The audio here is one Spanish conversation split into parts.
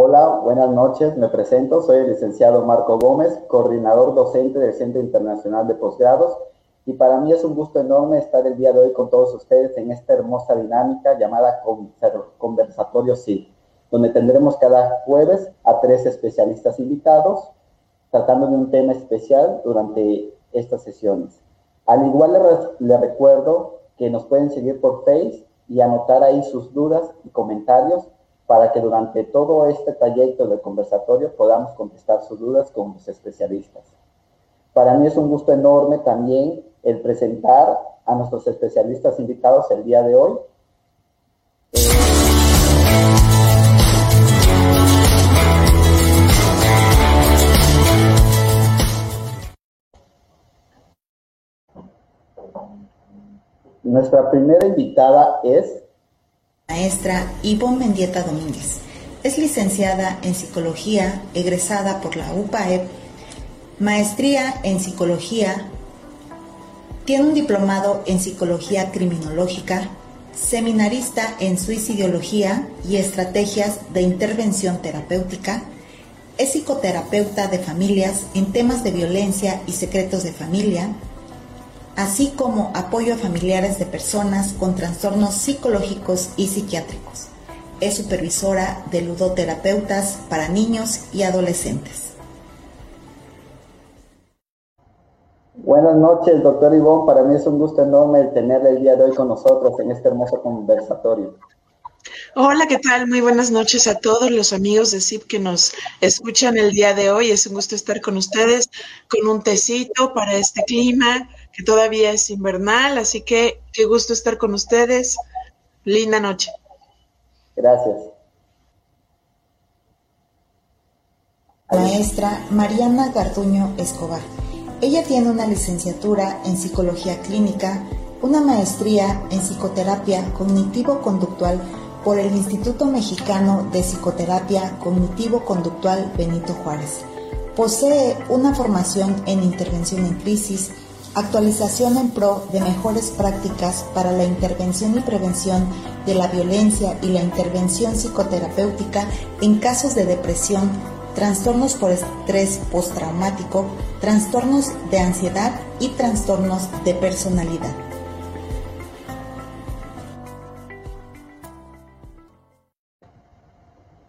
Hola, buenas noches. Me presento. Soy el licenciado Marco Gómez, coordinador docente del Centro Internacional de Posgrados. Y para mí es un gusto enorme estar el día de hoy con todos ustedes en esta hermosa dinámica llamada Conversatorio Sí, donde tendremos cada jueves a tres especialistas invitados tratando de un tema especial durante estas sesiones. Al igual les, les recuerdo que nos pueden seguir por Face y anotar ahí sus dudas y comentarios para que durante todo este trayecto del conversatorio podamos contestar sus dudas con los especialistas. Para mí es un gusto enorme también el presentar a nuestros especialistas invitados el día de hoy. Nuestra primera invitada es maestra Ivonne Mendieta Domínguez. Es licenciada en Psicología, egresada por la UPAEP, maestría en Psicología, tiene un diplomado en Psicología Criminológica, seminarista en Suicidología y Estrategias de Intervención Terapéutica, es psicoterapeuta de familias en temas de violencia y secretos de familia, así como apoyo a familiares de personas con trastornos psicológicos y psiquiátricos. Es supervisora de ludoterapeutas para niños y adolescentes. Buenas noches, doctor Ivón. Para mí es un gusto enorme tenerle el día de hoy con nosotros en este hermoso conversatorio. Hola, ¿qué tal? Muy buenas noches a todos los amigos de CIP que nos escuchan el día de hoy. Es un gusto estar con ustedes con un tecito para este clima, que todavía es invernal, así que qué gusto estar con ustedes. Linda noche. Gracias. Maestra Mariana Garduño Escobar. Ella tiene una licenciatura en psicología clínica, una maestría en psicoterapia cognitivo-conductual por el Instituto Mexicano de Psicoterapia Cognitivo-Conductual Benito Juárez. Posee una formación en intervención en crisis, actualización en pro de mejores prácticas para la intervención y prevención de la violencia y la intervención psicoterapéutica en casos de depresión, trastornos por estrés postraumático, trastornos de ansiedad y trastornos de personalidad.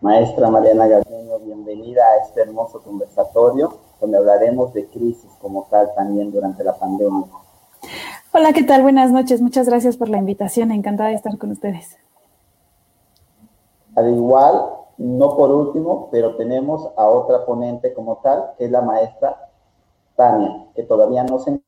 Maestra Mariana Gardeño, bienvenida a este hermoso conversatorio donde hablaremos de crisis como tal también durante la pandemia. Hola, ¿qué tal? Buenas noches. Muchas gracias por la invitación. Encantada de estar con ustedes. Al igual, no por último, pero tenemos a otra ponente como tal, que es la maestra Tania, que todavía no se...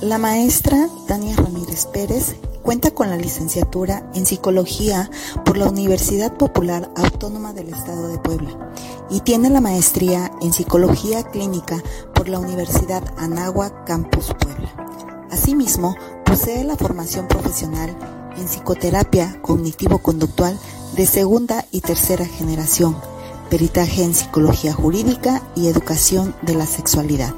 La maestra Tania Ramírez Pérez Cuenta con la licenciatura en Psicología por la Universidad Popular Autónoma del Estado de Puebla y tiene la maestría en Psicología Clínica por la Universidad Anáhuac Campus Puebla. Asimismo, posee la formación profesional en psicoterapia cognitivo-conductual de segunda y tercera generación, peritaje en psicología jurídica y educación de la sexualidad.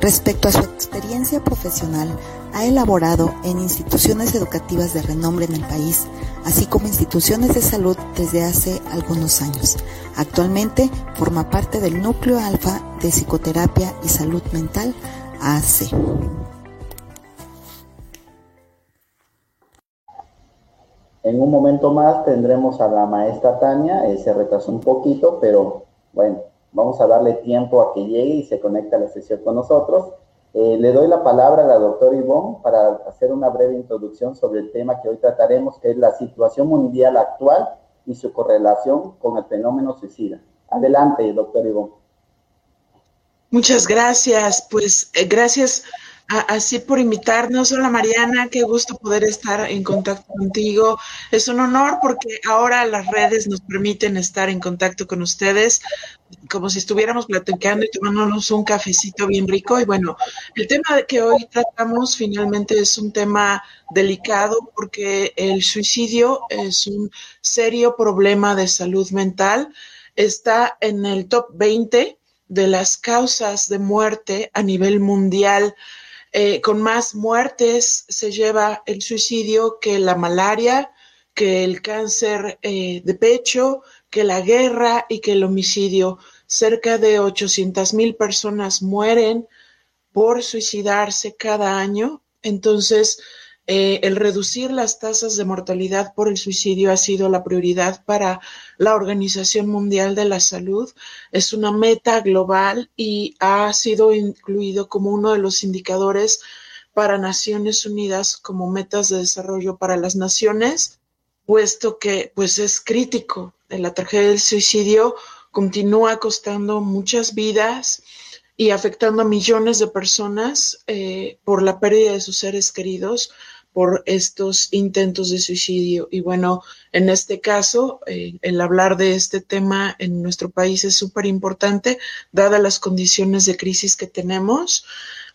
Respecto a su experiencia profesional, ha elaborado en instituciones educativas de renombre en el país, así como instituciones de salud desde hace algunos años. Actualmente forma parte del núcleo alfa de psicoterapia y salud mental AC. En un momento más tendremos a la maestra Tania, eh, se retrasó un poquito, pero bueno, vamos a darle tiempo a que llegue y se conecte a la sesión con nosotros. Eh, le doy la palabra a la doctora Ivonne para hacer una breve introducción sobre el tema que hoy trataremos, que es la situación mundial actual y su correlación con el fenómeno suicida. Adelante, doctor Ivonne. Muchas gracias. Pues eh, gracias así por invitarnos. Hola Mariana, qué gusto poder estar en contacto contigo. Es un honor porque ahora las redes nos permiten estar en contacto con ustedes como si estuviéramos platicando y tomándonos un cafecito bien rico. Y bueno, el tema que hoy tratamos finalmente es un tema delicado porque el suicidio es un serio problema de salud mental. Está en el top 20 de las causas de muerte a nivel mundial. Eh, con más muertes se lleva el suicidio que la malaria, que el cáncer eh, de pecho, que la guerra y que el homicidio. Cerca de 800 mil personas mueren por suicidarse cada año. Entonces, eh, el reducir las tasas de mortalidad por el suicidio ha sido la prioridad para la Organización Mundial de la Salud. Es una meta global y ha sido incluido como uno de los indicadores para Naciones Unidas como metas de desarrollo para las naciones, puesto que pues es crítico. La tragedia del suicidio continúa costando muchas vidas y afectando a millones de personas eh, por la pérdida de sus seres queridos por estos intentos de suicidio. Y bueno, en este caso, eh, el hablar de este tema en nuestro país es súper importante, dadas las condiciones de crisis que tenemos,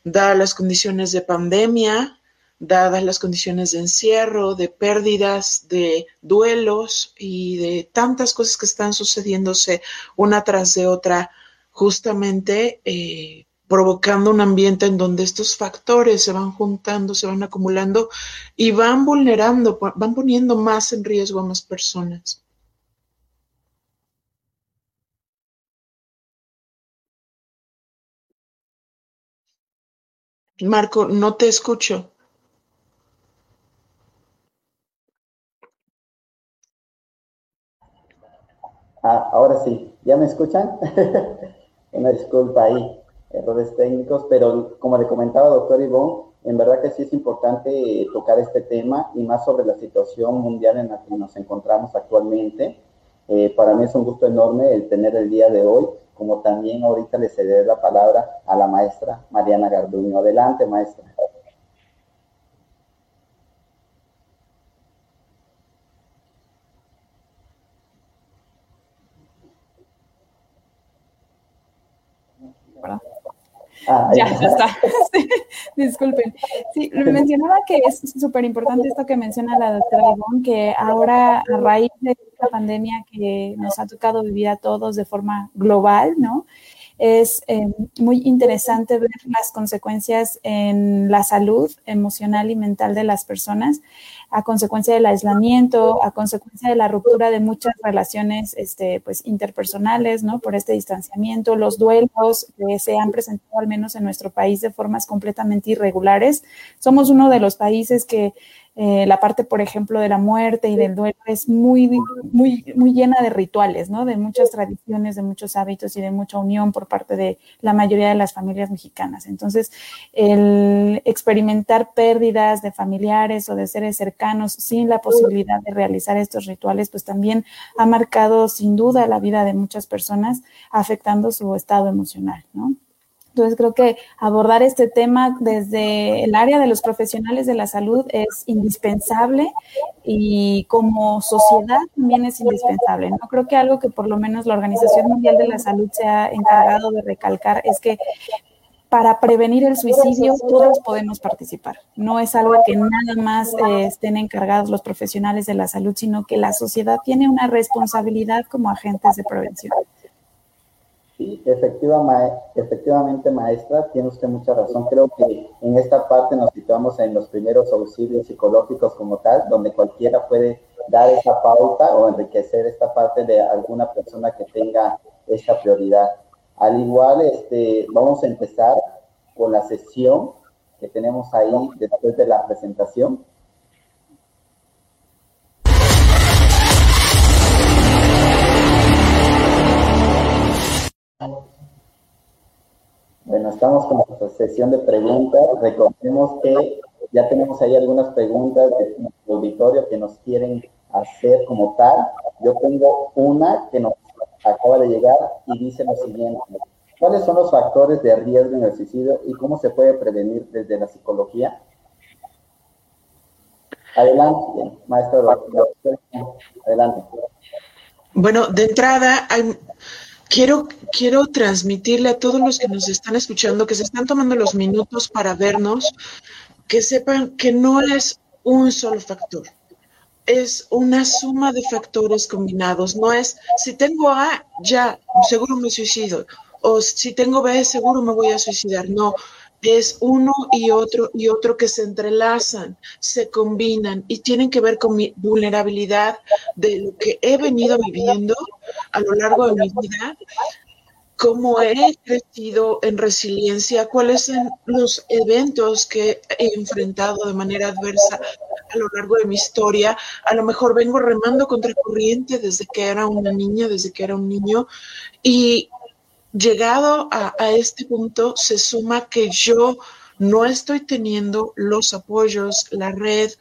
dadas las condiciones de pandemia, dadas las condiciones de encierro, de pérdidas, de duelos y de tantas cosas que están sucediéndose una tras de otra, justamente eh, provocando un ambiente en donde estos factores se van juntando, se van acumulando y van vulnerando, van poniendo más en riesgo a más personas. Marco, no te escucho. Ah, ahora sí, ¿ya me escuchan? Una disculpa ahí errores técnicos, pero como le comentaba doctor Ivonne, en verdad que sí es importante tocar este tema y más sobre la situación mundial en la que nos encontramos actualmente. Eh, para mí es un gusto enorme el tener el día de hoy, como también ahorita le cederé la palabra a la maestra Mariana Garduño. Adelante, maestra. Ah, ya, está. disculpen. Sí, mencionaba que es súper importante esto que menciona la doctora Ivonne, que ahora a raíz de esta pandemia que nos ha tocado vivir a todos de forma global, ¿no? Es eh, muy interesante ver las consecuencias en la salud emocional y mental de las personas a consecuencia del aislamiento, a consecuencia de la ruptura de muchas relaciones este, pues, interpersonales, ¿no? Por este distanciamiento, los duelos que se han presentado al menos en nuestro país de formas completamente irregulares. Somos uno de los países que eh, la parte, por ejemplo, de la muerte y del duelo es muy, muy, muy llena de rituales, ¿no? De muchas tradiciones, de muchos hábitos y de mucha unión por parte de la mayoría de las familias mexicanas. Entonces, el experimentar pérdidas de familiares o de seres cercanos sin la posibilidad de realizar estos rituales, pues también ha marcado sin duda la vida de muchas personas, afectando su estado emocional, ¿no? Entonces creo que abordar este tema desde el área de los profesionales de la salud es indispensable y como sociedad también es indispensable. No creo que algo que por lo menos la Organización Mundial de la Salud se ha encargado de recalcar es que para prevenir el suicidio todos podemos participar. No es algo que nada más eh, estén encargados los profesionales de la salud, sino que la sociedad tiene una responsabilidad como agentes de prevención. Sí, efectivamente, maestra, tiene usted mucha razón. Creo que en esta parte nos situamos en los primeros auxilios psicológicos como tal, donde cualquiera puede dar esa pauta o enriquecer esta parte de alguna persona que tenga esta prioridad. Al igual, este, vamos a empezar con la sesión que tenemos ahí después de la presentación. Bueno, estamos con nuestra sesión de preguntas. Recordemos que ya tenemos ahí algunas preguntas de auditorio que nos quieren hacer como tal. Yo tengo una que nos acaba de llegar y dice lo siguiente. ¿Cuáles son los factores de riesgo en el suicidio y cómo se puede prevenir desde la psicología? Adelante, maestro. Adelante. Bueno, de entrada, hay, quiero, quiero transmitirle a todos los que nos están escuchando, que se están tomando los minutos para vernos, que sepan que no es un solo factor, es una suma de factores combinados. No es, si tengo A, ya, seguro me suicido, o si tengo B, seguro me voy a suicidar. No, es uno y otro y otro que se entrelazan, se combinan y tienen que ver con mi vulnerabilidad de lo que he venido viviendo a lo largo de mi vida, cómo he crecido en resiliencia, cuáles son los eventos que he enfrentado de manera adversa a lo largo de mi historia. A lo mejor vengo remando contra corriente desde que era una niña, desde que era un niño, y llegado a, este punto, se suma que yo no estoy teniendo los apoyos, la red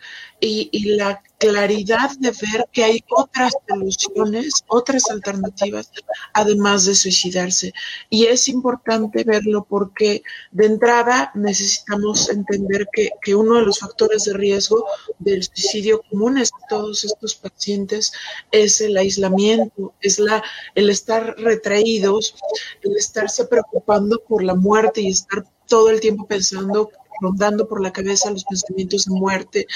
y, la claridad de ver que hay otras soluciones, otras alternativas, además de suicidarse. Y es importante verlo porque de entrada necesitamos entender que, que uno de los factores de riesgo del suicidio comunes a todos estos pacientes es el aislamiento, es la, el estar retraídos, el estarse preocupando por la muerte y estar todo el tiempo pensando, rondando por la cabeza los pensamientos de muerte,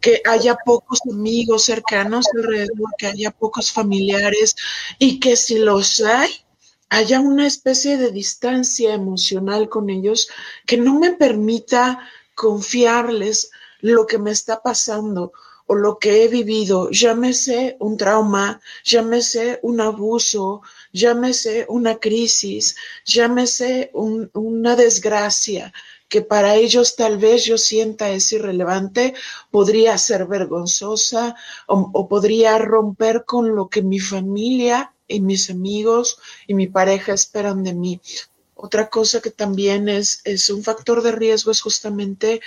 que haya pocos amigos cercanos alrededor, que haya pocos familiares y que si los hay, haya una especie de distancia emocional con ellos que no me permita confiarles lo que me está pasando o lo que he vivido, llámese un trauma, llámese un abuso, llámese una crisis, llámese una desgracia, que para ellos tal vez yo sienta es irrelevante, podría ser vergonzosa o, podría romper con lo que mi familia y mis amigos y mi pareja esperan de mí. Otra cosa que también es, es un factor de riesgo es justamente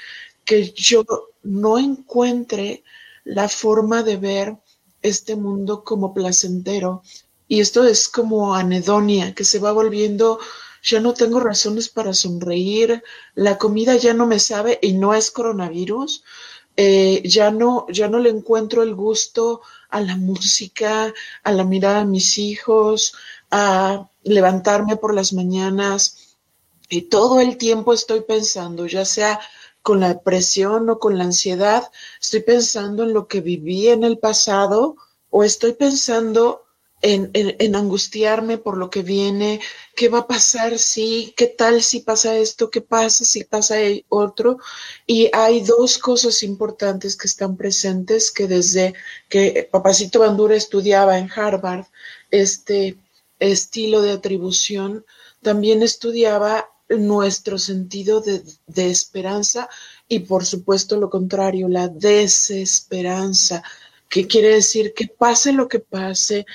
que yo no encuentre la forma de ver este mundo como placentero. Y esto es como anedonia, que se va volviendo, ya no tengo razones para sonreír, la comida ya no me sabe y no es coronavirus, eh, ya, no, ya no le encuentro el gusto a la música, a la mirada de mis hijos, a levantarme por las mañanas. Y todo el tiempo estoy pensando, ya sea con la depresión o con la ansiedad, estoy pensando en lo que viví en el pasado o estoy pensando en, angustiarme por lo que viene, qué va a pasar si, qué tal si pasa esto, qué pasa si pasa otro. Y hay dos cosas importantes que están presentes que desde que Papacito Bandura estudiaba en Harvard este estilo de atribución, también estudiaba nuestro sentido de, esperanza y por supuesto lo contrario, la desesperanza, que quiere decir que pase lo que pase,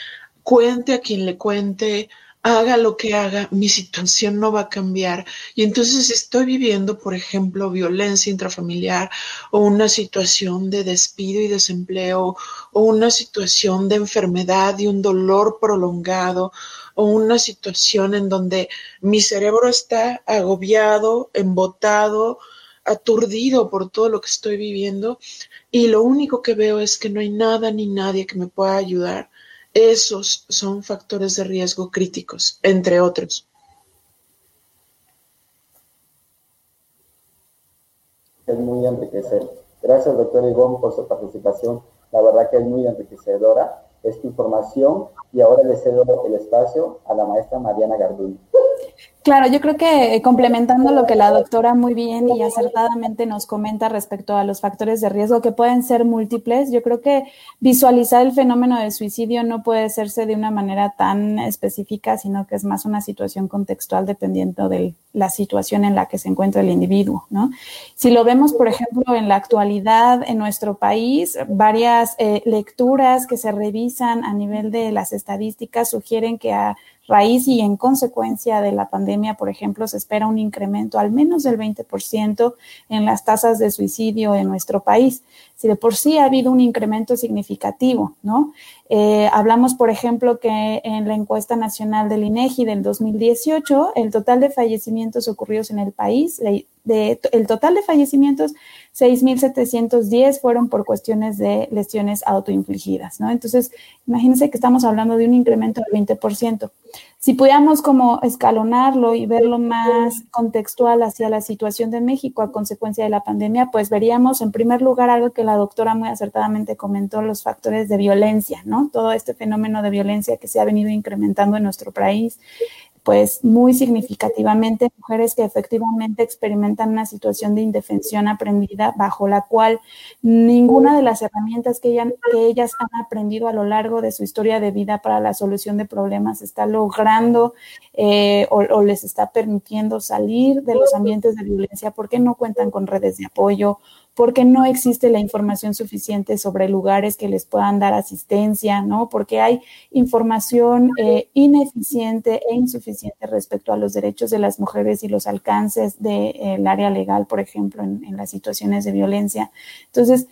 cuente a quien le cuente, haga lo que haga, mi situación no va a cambiar. Y entonces estoy viviendo, por ejemplo, violencia intrafamiliar o una situación de despido y desempleo o una situación de enfermedad y un dolor prolongado o una situación en donde mi cerebro está agobiado, embotado, aturdido por todo lo que estoy viviendo y lo único que veo es que no hay nada ni nadie que me pueda ayudar. Esos son factores de riesgo críticos, entre otros. Es muy enriquecedor. Gracias, doctor Ivonne, por su participación. La verdad que es muy enriquecedora esta información y ahora le cedo el espacio a la maestra Mariana Garduño. Claro, yo creo que eh, complementando lo que la doctora muy bien y acertadamente nos comenta respecto a los factores de riesgo que pueden ser múltiples, yo creo que visualizar el fenómeno de suicidio no puede hacerse de una manera tan específica, sino que es más una situación contextual dependiendo de la situación en la que se encuentra el individuo, ¿no? Si lo vemos, por ejemplo, en la actualidad en nuestro país, varias eh, lecturas que se revisan a nivel de las estadísticas sugieren que a raíz y en consecuencia de la pandemia, por ejemplo, se espera un incremento al menos del 20% en las tasas de suicidio en nuestro país. Si de por sí ha habido un incremento significativo, ¿no? Eh, hablamos, por ejemplo, que en la encuesta nacional del INEGI del 2018, el total de fallecimientos ocurridos en el país, el total de fallecimientos, 6.710 fueron por cuestiones de lesiones autoinfligidas, ¿no? Entonces, imagínense que estamos hablando de un incremento del 20%. Si pudiéramos como escalonarlo y verlo más contextual hacia la situación de México a consecuencia de la pandemia, pues veríamos en primer lugar algo que la doctora muy acertadamente comentó, los factores de violencia, ¿no? Todo este fenómeno de violencia que se ha venido incrementando en nuestro país pues muy significativamente mujeres que efectivamente experimentan una situación de indefensión aprendida bajo la cual ninguna de las herramientas que, que ellas han aprendido a lo largo de su historia de vida para la solución de problemas está logrando eh, o, les está permitiendo salir de los ambientes de violencia porque no cuentan con redes de apoyo porque no existe la información suficiente sobre lugares que les puedan dar asistencia, ¿no? Porque hay información eh, ineficiente e insuficiente respecto a los derechos de las mujeres y los alcances del de, eh, área legal, por ejemplo, en, en las situaciones de violencia. Entonces,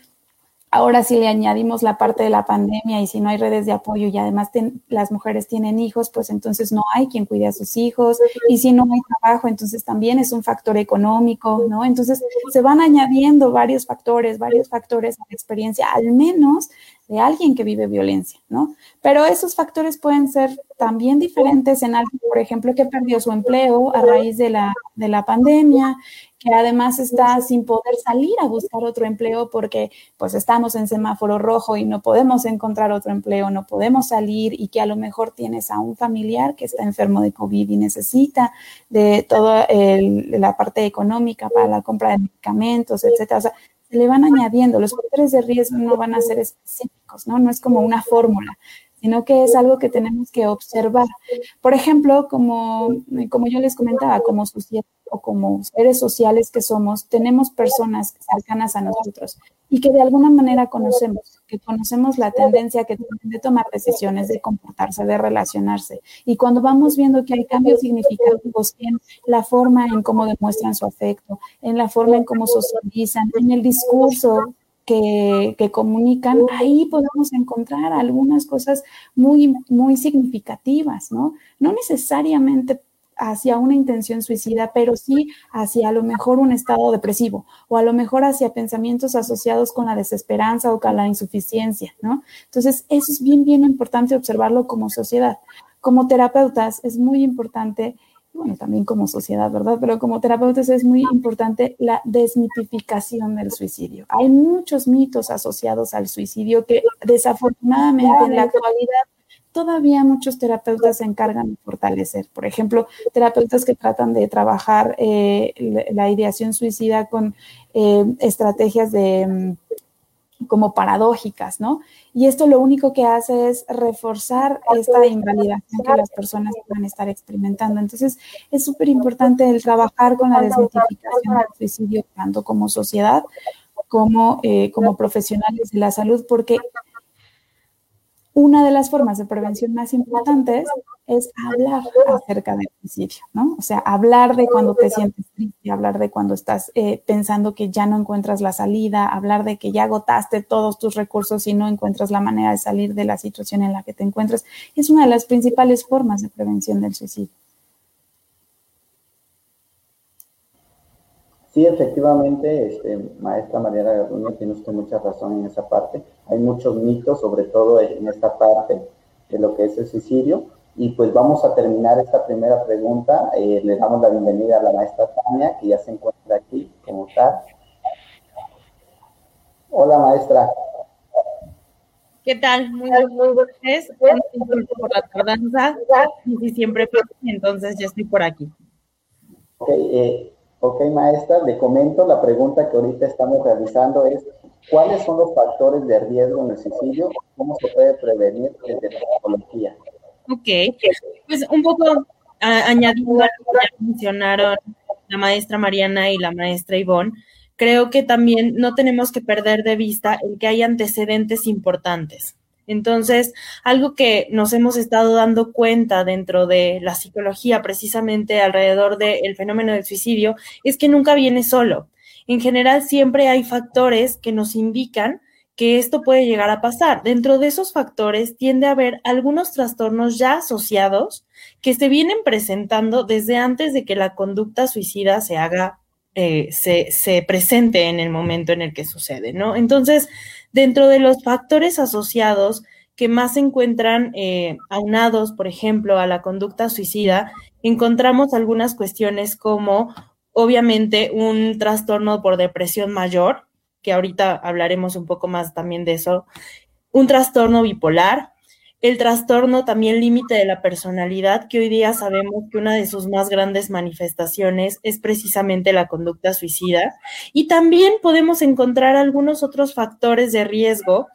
Ahora si le añadimos la parte de la pandemia y si no hay redes de apoyo y además las mujeres tienen hijos, pues entonces no hay quien cuide a sus hijos y si no hay trabajo, entonces también es un factor económico, ¿no? Entonces se van añadiendo varios factores, varios factores a la experiencia, al menos de alguien que vive violencia, ¿no? Pero esos factores pueden ser también diferentes en alguien, por ejemplo, que perdió su empleo a raíz de la, de la pandemia, que además está sin poder salir a buscar otro empleo porque pues estamos en semáforo rojo y no podemos encontrar otro empleo, no podemos salir y que a lo mejor tienes a un familiar que está enfermo de COVID y necesita de toda la parte económica para la compra de medicamentos, etcétera. O sea, se le van añadiendo, los factores de riesgo no van a ser específicos, ¿no? No es como una fórmula sino que es algo que tenemos que observar. Por ejemplo, como, como yo les comentaba, como sociedad o como seres sociales que somos, tenemos personas cercanas a nosotros y que de alguna manera conocemos, que conocemos la tendencia que tienen de tomar decisiones, de comportarse, de relacionarse. Y cuando vamos viendo que hay cambios significativos en la forma en cómo demuestran su afecto, en la forma en cómo socializan, en el discurso que, comunican, ahí podemos encontrar algunas cosas muy, muy significativas, ¿no? No necesariamente hacia una intención suicida, pero sí hacia a lo mejor un estado depresivo o a lo mejor hacia pensamientos asociados con la desesperanza o con la insuficiencia, ¿no? Entonces, eso es bien, bien importante observarlo como sociedad. Como terapeutas es muy importante bueno, también como sociedad, ¿verdad? Pero como terapeutas es muy importante la desmitificación del suicidio. Hay muchos mitos asociados al suicidio que desafortunadamente en la actualidad todavía muchos terapeutas se encargan de fortalecer. Por ejemplo, terapeutas que tratan de trabajar eh, la ideación suicida con eh, estrategias de mm, como paradójicas, ¿no? Y esto lo único que hace es reforzar esta invalidación que las personas puedan estar experimentando. Entonces, es súper importante el trabajar con la desmitificación del suicidio, tanto como sociedad como, eh, como profesionales de la salud, porque una de las formas de prevención más importantes es hablar acerca del suicidio, ¿no? O sea, hablar de cuando te sientes triste, hablar de cuando estás eh, pensando que ya no encuentras la salida, hablar de que ya agotaste todos tus recursos y no encuentras la manera de salir de la situación en la que te encuentras. Es una de las principales formas de prevención del suicidio. Sí, efectivamente, este, maestra Mariana Garduño, tiene usted mucha razón en esa parte. Hay muchos mitos, sobre todo en esta parte de lo que es el suicidio. Y pues vamos a terminar esta primera pregunta. Eh, le damos la bienvenida a la maestra Tania, que ya se encuentra aquí como tal. Hola, maestra. ¿Qué tal? Muy, muy buenas noches. por la tardanza. Y siempre entonces ya estoy por aquí. Ok, eh, Ok, maestra, le comento, la pregunta que ahorita estamos realizando es, ¿cuáles son los factores de riesgo en el? ¿Cómo se puede prevenir desde la psicología? Ok, pues un poco añadiendo a lo que mencionaron la maestra Mariana y la maestra Ivonne, creo que también no tenemos que perder de vista el que hay antecedentes importantes. Entonces, algo que nos hemos estado dando cuenta dentro de la psicología, precisamente alrededor del fenómeno del suicidio, es que nunca viene solo. En general, siempre hay factores que nos indican que esto puede llegar a pasar. Dentro de esos factores tiende a haber algunos trastornos ya asociados que se vienen presentando desde antes de que la conducta suicida se haga, eh, se, se presente en el momento en el que sucede, ¿no? Entonces, Dentro de los factores asociados que más se encuentran eh, aunados, por ejemplo, a la conducta suicida, encontramos algunas cuestiones como, obviamente, un trastorno por depresión mayor, que ahorita hablaremos un poco más también de eso, un trastorno bipolar, el trastorno también límite de la personalidad, que hoy día sabemos que una de sus más grandes manifestaciones es precisamente la conducta suicida. Y también podemos encontrar algunos otros factores de riesgo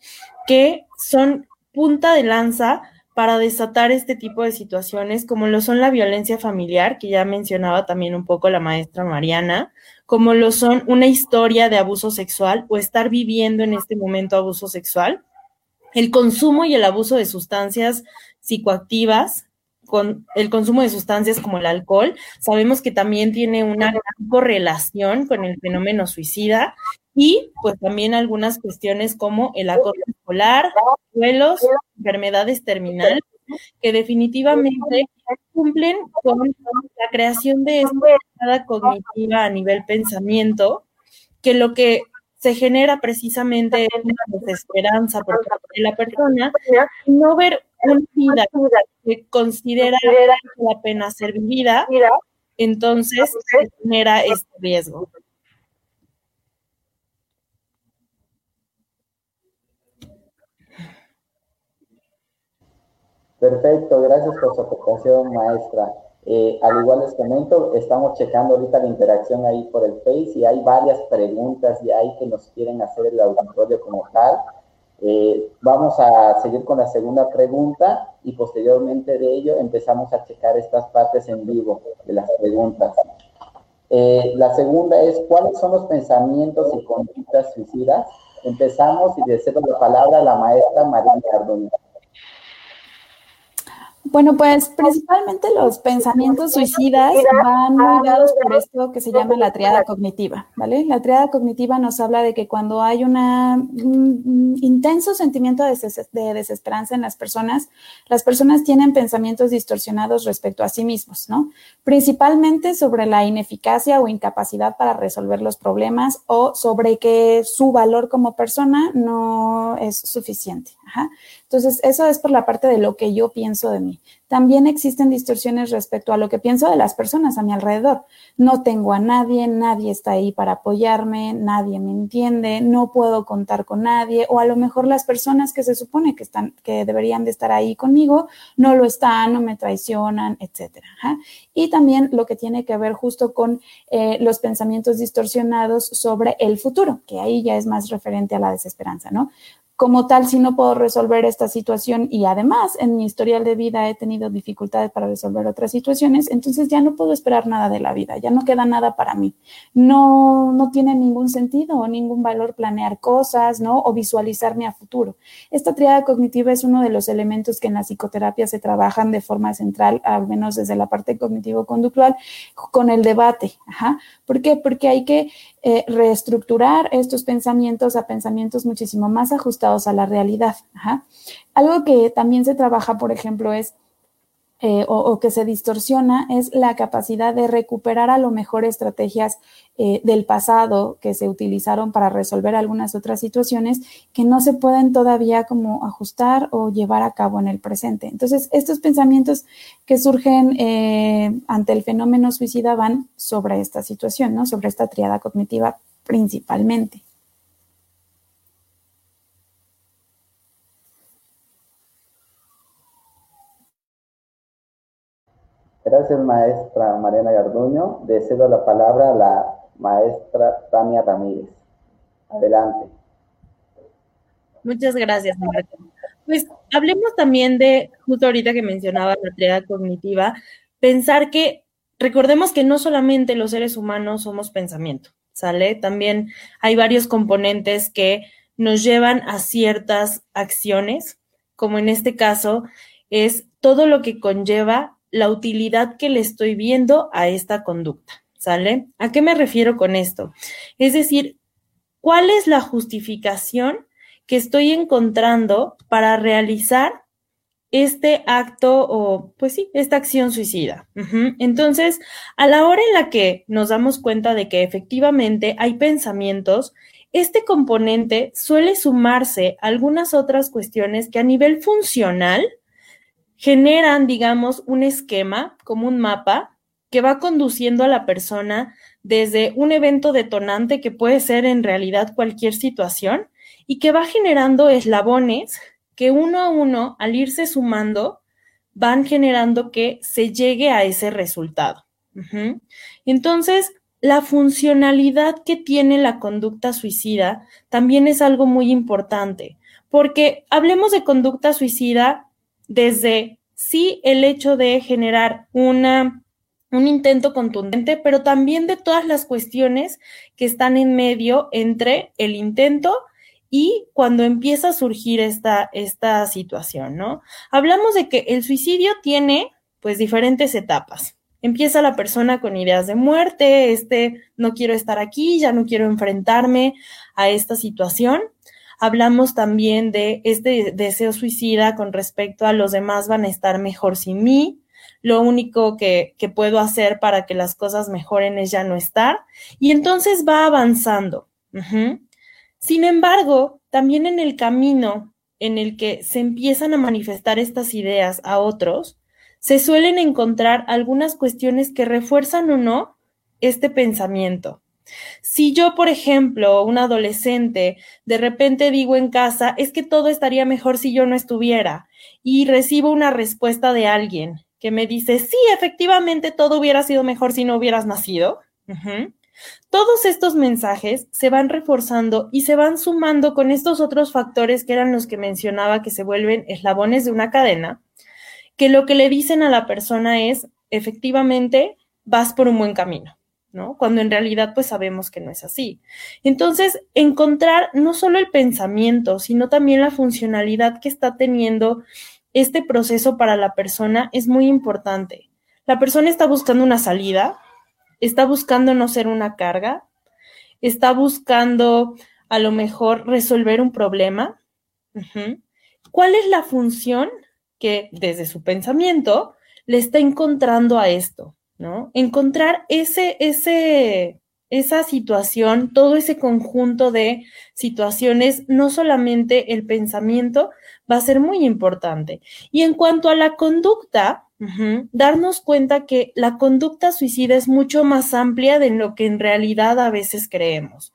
que son punta de lanza para desatar este tipo de situaciones, como lo son la violencia familiar, que ya mencionaba también un poco la maestra Mariana, como lo son una historia de abuso sexual o estar viviendo en este momento abuso sexual el consumo y el abuso de sustancias psicoactivas, con el consumo de sustancias como el alcohol, sabemos que también tiene una gran correlación con el fenómeno suicida y pues también algunas cuestiones como el acoso escolar, duelos, enfermedades terminales, que definitivamente cumplen con la creación de esta cognitiva a nivel pensamiento, que lo que se genera precisamente una desesperanza por parte de la persona no ver una vida que considera la pena ser vivida, entonces se genera este riesgo. Perfecto, gracias por su aportación, maestra. Eh, al igual les comento, estamos checando ahorita la interacción ahí por el Face y hay varias preguntas y hay que nos quieren hacer el auditorio como tal. Eh, vamos a seguir con la segunda pregunta y posteriormente de ello empezamos a checar estas partes en vivo de las preguntas. Eh, la segunda es, ¿cuáles son los pensamientos y conductas suicidas? Empezamos y le cedo la palabra a la maestra María Cardona. Bueno, pues principalmente los pensamientos suicidas van muy dados por esto que se llama la triada cognitiva, ¿vale? La triada cognitiva nos habla de que cuando hay un intenso sentimiento de, de desesperanza en las personas, las personas tienen pensamientos distorsionados respecto a sí mismos, ¿no? Principalmente sobre la ineficacia o incapacidad para resolver los problemas o sobre que su valor como persona no es suficiente. Ajá. Entonces, eso es por la parte de lo que yo pienso de mí. También existen distorsiones respecto a lo que pienso de las personas a mi alrededor. No tengo a nadie, nadie está ahí para apoyarme, nadie me entiende, no puedo contar con nadie, o a lo mejor las personas que se supone que están, que deberían de estar ahí conmigo, no lo están, no me traicionan, etcétera. Y también lo que tiene que ver justo con eh, los pensamientos distorsionados sobre el futuro, que ahí ya es más referente a la desesperanza, ¿no? Como tal, si no puedo resolver esta situación y además en mi historial de vida he tenido dificultades para resolver otras situaciones, entonces ya no puedo esperar nada de la vida, ya no queda nada para mí. No, no tiene ningún sentido o ningún valor planear cosas, ¿no? O visualizarme a futuro. Esta triada cognitiva es uno de los elementos que en la psicoterapia se trabajan de forma central, al menos desde la parte cognitivo-conductual, con el debate. ¿Por qué? Porque hay que eh, reestructurar estos pensamientos a pensamientos muchísimo más ajustados a la realidad. Algo que también se trabaja, por ejemplo, es eh, o, que se distorsiona es la capacidad de recuperar a lo mejor estrategias eh, del pasado que se utilizaron para resolver algunas otras situaciones que no se pueden todavía como ajustar o llevar a cabo en el presente. Entonces, estos pensamientos que surgen eh, ante el fenómeno suicida van sobre esta situación, ¿no? Sobre esta triada cognitiva principalmente. Gracias, maestra Mariana Garduño. Deseo la palabra a la maestra Tania Ramírez. Adelante. Muchas gracias, Marta. Pues hablemos también de, justo ahorita que mencionaba la triada cognitiva, pensar que recordemos que no solamente los seres humanos somos pensamiento, ¿sale? También hay varios componentes que nos llevan a ciertas acciones, como en este caso es todo lo que conlleva la utilidad que le estoy viendo a esta conducta, ¿sale? ¿A qué me refiero con esto? Es decir, ¿cuál es la justificación que estoy encontrando para realizar este acto o, pues sí, esta acción suicida. Entonces, a la hora en la que nos damos cuenta de que efectivamente hay pensamientos, este componente suele sumarse a algunas otras cuestiones que a nivel funcional generan, digamos, un esquema como un mapa que va conduciendo a la persona desde un evento detonante que puede ser en realidad cualquier situación y que va generando eslabones que uno a uno, al irse sumando, van generando que se llegue a ese resultado. Entonces, la funcionalidad que tiene la conducta suicida también es algo muy importante, porque hablemos de conducta suicida desde sí el hecho de generar una, un intento contundente, pero también de todas las cuestiones que están en medio entre el intento y cuando empieza a surgir esta, esta situación, ¿no? Hablamos de que el suicidio tiene pues diferentes etapas. Empieza la persona con ideas de muerte, este, no quiero estar aquí, ya no quiero enfrentarme a esta situación. Hablamos también de este deseo suicida con respecto a los demás van a estar mejor sin mí. Lo único que, puedo hacer para que las cosas mejoren es ya no estar. Y entonces va avanzando. Sin embargo, también en el camino en el que se empiezan a manifestar estas ideas a otros, se suelen encontrar algunas cuestiones que refuerzan o no este pensamiento. Si yo, por ejemplo, un adolescente, de repente digo en casa, es que todo estaría mejor si yo no estuviera, y recibo una respuesta de alguien que me dice, sí, efectivamente todo hubiera sido mejor si no hubieras nacido. Todos estos mensajes se van reforzando y se van sumando con estos otros factores que eran los que mencionaba que se vuelven eslabones de una cadena, que lo que le dicen a la persona es, efectivamente, vas por un buen camino, ¿no? Cuando en realidad pues sabemos que no es así. Entonces, encontrar no solo el pensamiento, sino también la funcionalidad que está teniendo este proceso para la persona es muy importante. La persona está buscando una salida, está buscando no ser una carga, está buscando a lo mejor resolver un problema. ¿Cuál es la función que desde su pensamiento le está encontrando a esto, ¿no? Encontrar ese, ese, esa situación, todo ese conjunto de situaciones, no solamente el pensamiento va a ser muy importante. Y en cuanto a la conducta, darnos cuenta que la conducta suicida es mucho más amplia de lo que en realidad a veces creemos.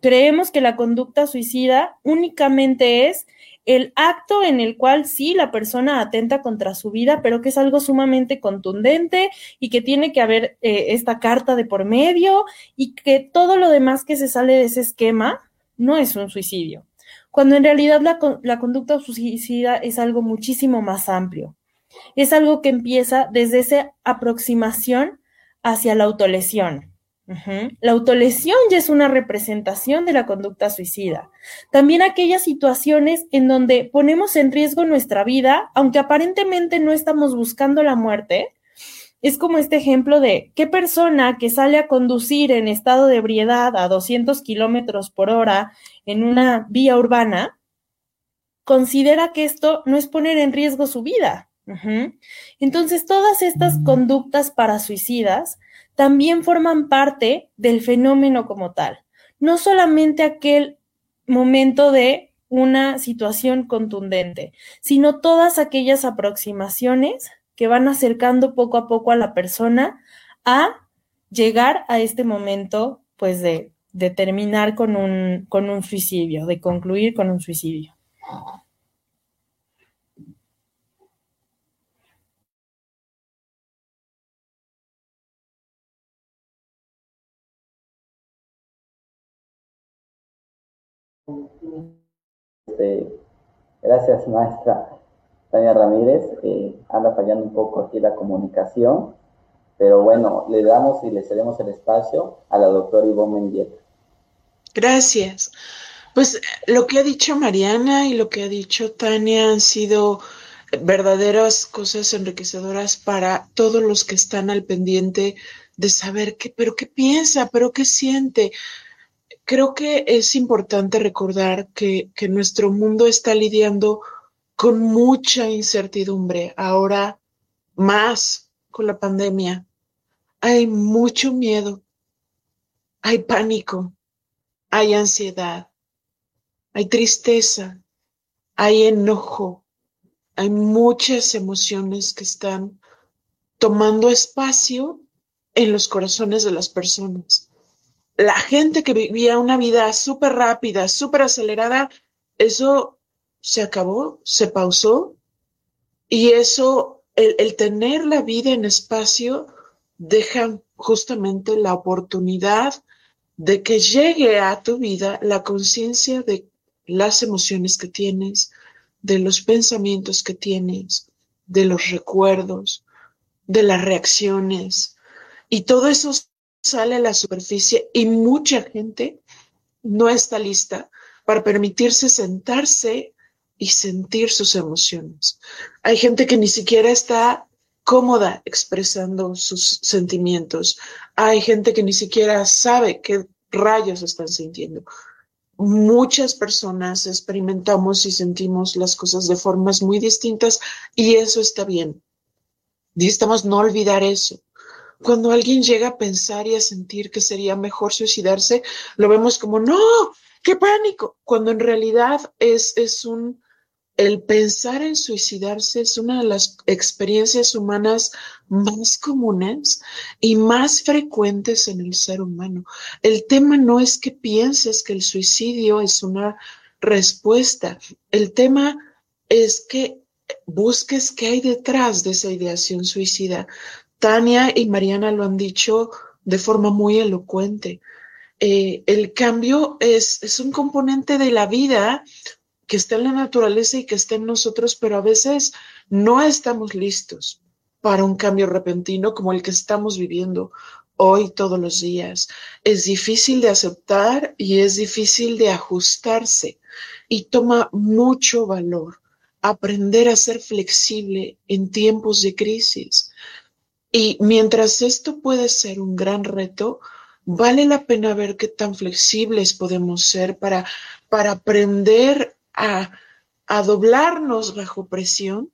Creemos que la conducta suicida únicamente es el acto en el cual sí la persona atenta contra su vida, pero que es algo sumamente contundente y que tiene que haber eh, esta carta de por medio y que todo lo demás que se sale de ese esquema no es un suicidio, cuando en realidad la, la conducta suicida es algo muchísimo más amplio. Es algo que empieza desde esa aproximación hacia la autolesión la autolesión ya es una representación de la conducta suicida. También aquellas situaciones en donde ponemos en riesgo nuestra vida, aunque aparentemente no estamos buscando la muerte, es como este ejemplo de qué persona que sale a conducir en estado de ebriedad a 200 kilómetros por hora en una vía urbana considera que esto no es poner en riesgo su vida. Entonces, todas estas conductas para suicidas también forman parte del fenómeno como tal. No solamente aquel momento de una situación contundente, sino todas aquellas aproximaciones que van acercando poco a poco a la persona a llegar a este momento, pues, de, de terminar con un, con un suicidio, de concluir con un suicidio. Este, gracias, maestra Tania Ramírez. Eh, anda fallando un poco aquí la comunicación, pero bueno, le damos y le cedemos el espacio a la doctora Ivonne Mendieta. Gracias. Pues lo que ha dicho Mariana y lo que ha dicho Tania han sido verdaderas cosas enriquecedoras para todos los que están al pendiente de saber qué, pero qué piensa, pero qué siente, creo que es importante recordar que, nuestro mundo está lidiando con mucha incertidumbre, ahora más con la pandemia. Hay mucho miedo, hay pánico, hay ansiedad, hay tristeza, hay enojo, hay muchas emociones que están tomando espacio en los corazones de las personas la gente que vivía una vida súper rápida, súper acelerada, eso se acabó, se pausó y eso, el, tener la vida en espacio, deja justamente la oportunidad de que llegue a tu vida la conciencia de las emociones que tienes, de los pensamientos que tienes, de los recuerdos, de las reacciones. Y todo eso sale a la superficie y mucha gente no está lista para permitirse sentarse y sentir sus emociones. Hay gente que ni siquiera está cómoda expresando sus sentimientos. Hay gente que ni siquiera sabe qué rayos están sintiendo. Muchas personas experimentamos y sentimos las cosas de formas muy distintas y eso está bien. Necesitamos no olvidar eso. Cuando alguien llega a pensar y a sentir que sería mejor suicidarse, lo vemos como, no, qué pánico, cuando en realidad es, es un el pensar en suicidarse es una de las experiencias humanas más comunes y más frecuentes en el ser humano. El tema no es que pienses que el suicidio es una respuesta. El tema es que busques qué hay detrás de esa ideación suicida. Tania y Mariana lo han dicho de forma muy elocuente. Eh, el cambio es, es un componente de la vida que está en la naturaleza y que está en nosotros, pero a veces no estamos listos para un cambio repentino como el que estamos viviendo hoy todos los días. Es difícil de aceptar y es difícil de ajustarse y toma mucho valor aprender a ser flexible en tiempos de crisis. Y mientras esto puede ser un gran reto, vale la pena ver qué tan flexibles podemos ser para, para aprender a, doblarnos bajo presión,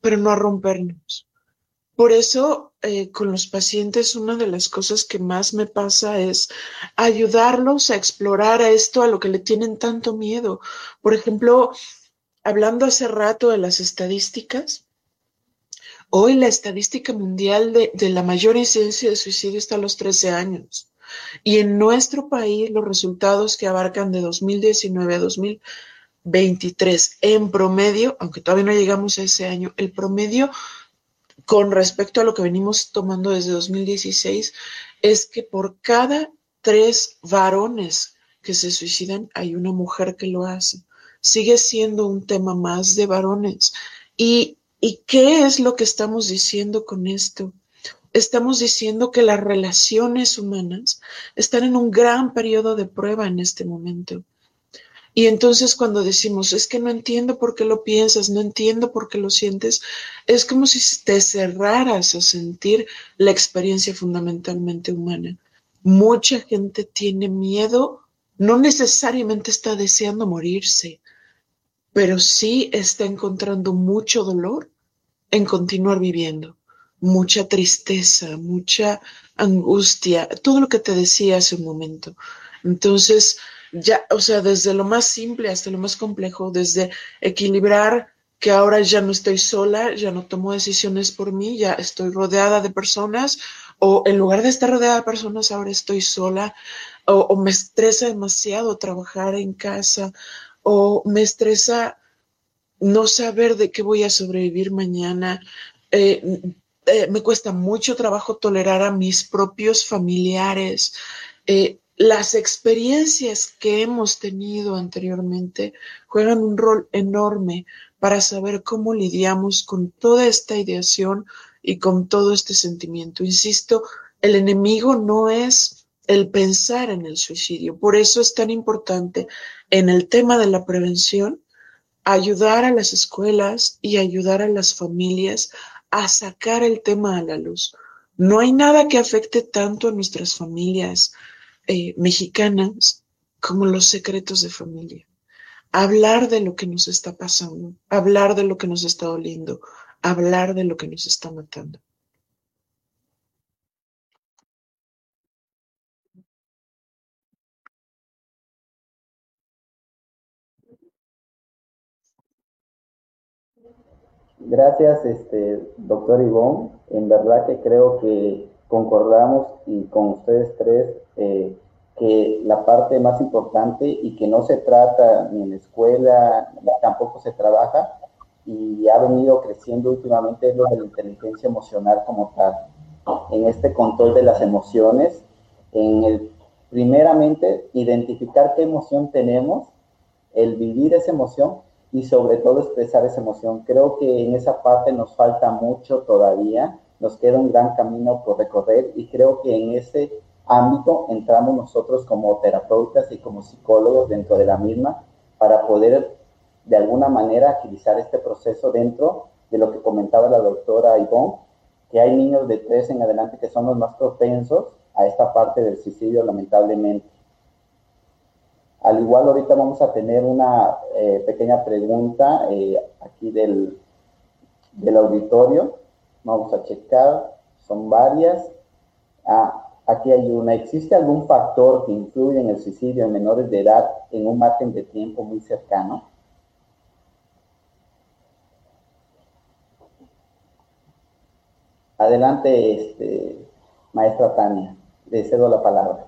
pero no a rompernos. Por eso, eh, con los pacientes, una de las cosas que más me pasa es ayudarlos a explorar a esto, a lo que le tienen tanto miedo. Por ejemplo, hablando hace rato de las estadísticas, hoy la estadística mundial de, la mayor incidencia de suicidio está a los 13 años. Y en nuestro país, los resultados que abarcan de 2019 a 2020 23 en promedio, aunque todavía no llegamos a ese año, el promedio con respecto a lo que venimos tomando desde 2016 es que por cada tres varones que se suicidan hay una mujer que lo hace. Sigue siendo un tema más de varones. ¿Y, ¿Y qué es lo que estamos diciendo con esto? Estamos diciendo que las relaciones humanas están en un gran periodo de prueba en este momento y entonces cuando decimos, es que no entiendo por qué lo piensas, no entiendo por qué lo sientes, es como si te cerraras a sentir la experiencia fundamentalmente humana. Mucha gente tiene miedo, no necesariamente está deseando morirse, pero sí está encontrando mucho dolor en continuar viviendo, mucha tristeza, mucha angustia, todo lo que te decía hace un momento. Entonces, ya, o sea, desde lo más simple hasta lo más complejo, desde equilibrar que ahora ya no estoy sola, ya no tomo decisiones por mí, ya estoy rodeada de personas, o en lugar de estar rodeada de personas, ahora estoy sola, o, me estresa demasiado trabajar en casa, o me estresa no saber de qué voy a sobrevivir mañana. Eh, eh, me cuesta mucho trabajo tolerar a mis propios familiares. Eh, las experiencias que hemos tenido anteriormente juegan un rol enorme para saber cómo lidiamos con toda esta ideación y con todo este sentimiento. Insisto, el enemigo no es el pensar en el suicidio. Por eso es tan importante en el tema de la prevención ayudar a las escuelas y ayudar a las familias a sacar el tema a la luz. No hay nada que afecte tanto a nuestras familias, eh, mexicanas como los secretos de familia. Hablar de lo que nos está pasando, hablar de lo que nos está doliendo, hablar de lo que nos está matando. Gracias, este, doctor Ivón. En verdad que creo que concordamos y con ustedes tres eh, que la parte más importante y que no se trata ni en la escuela, tampoco se trabaja, y ha venido creciendo últimamente es lo de la inteligencia emocional como tal, en este control de las emociones, en el, primeramente, identificar qué emoción tenemos, el vivir esa emoción y sobre todo expresar esa emoción. Creo que en esa parte nos falta mucho todavía, nos queda un gran camino por recorrer y creo que en ese ámbito entramos nosotros como terapeutas y como psicólogos dentro de la misma para poder de alguna manera agilizar este proceso dentro de lo que comentaba la doctora Ivonne, que hay niños de tres en adelante que son los más propensos a esta parte del suicidio, lamentablemente. Al igual, ahorita vamos a tener una eh, pequeña pregunta eh, aquí del, del auditorio. Vamos a checar, son varias. Ah, aquí hay una. ¿Existe algún factor que influye en el suicidio en menores de edad en un margen de tiempo muy cercano? Adelante, este, maestra Tania, le cedo la palabra.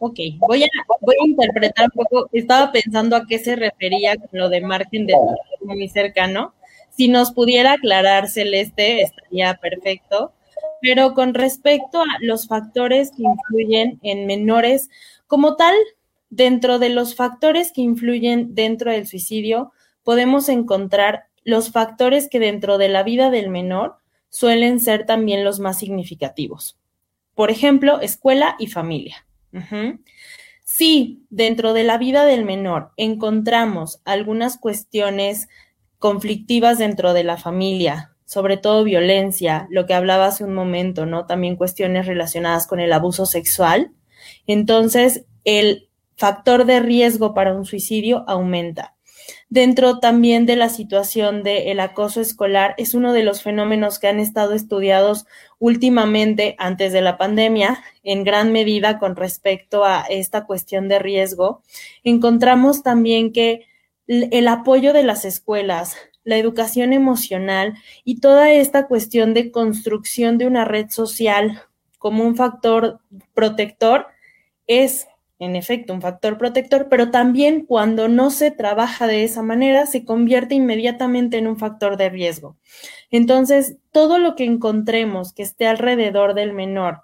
Ok, voy a, voy a interpretar un poco, estaba pensando a qué se refería con lo de margen de muy cercano. Si nos pudiera aclarar, Celeste, estaría perfecto. Pero con respecto a los factores que influyen en menores, como tal, dentro de los factores que influyen dentro del suicidio, podemos encontrar los factores que dentro de la vida del menor suelen ser también los más significativos. Por ejemplo, escuela y familia. Si dentro de la vida del menor encontramos algunas cuestiones conflictivas dentro de la familia, sobre todo violencia, lo que hablaba hace un momento, ¿no? También cuestiones relacionadas con el abuso sexual, entonces el factor de riesgo para un suicidio aumenta. Dentro también de la situación del acoso escolar, es uno de los fenómenos que han estado estudiados últimamente antes de la pandemia, en gran medida con respecto a esta cuestión de riesgo. Encontramos también que el apoyo de las escuelas, la educación emocional y toda esta cuestión de construcción de una red social como un factor protector es en efecto un factor protector, pero también cuando no se trabaja de esa manera se convierte inmediatamente en un factor de riesgo. Entonces, todo lo que encontremos que esté alrededor del menor,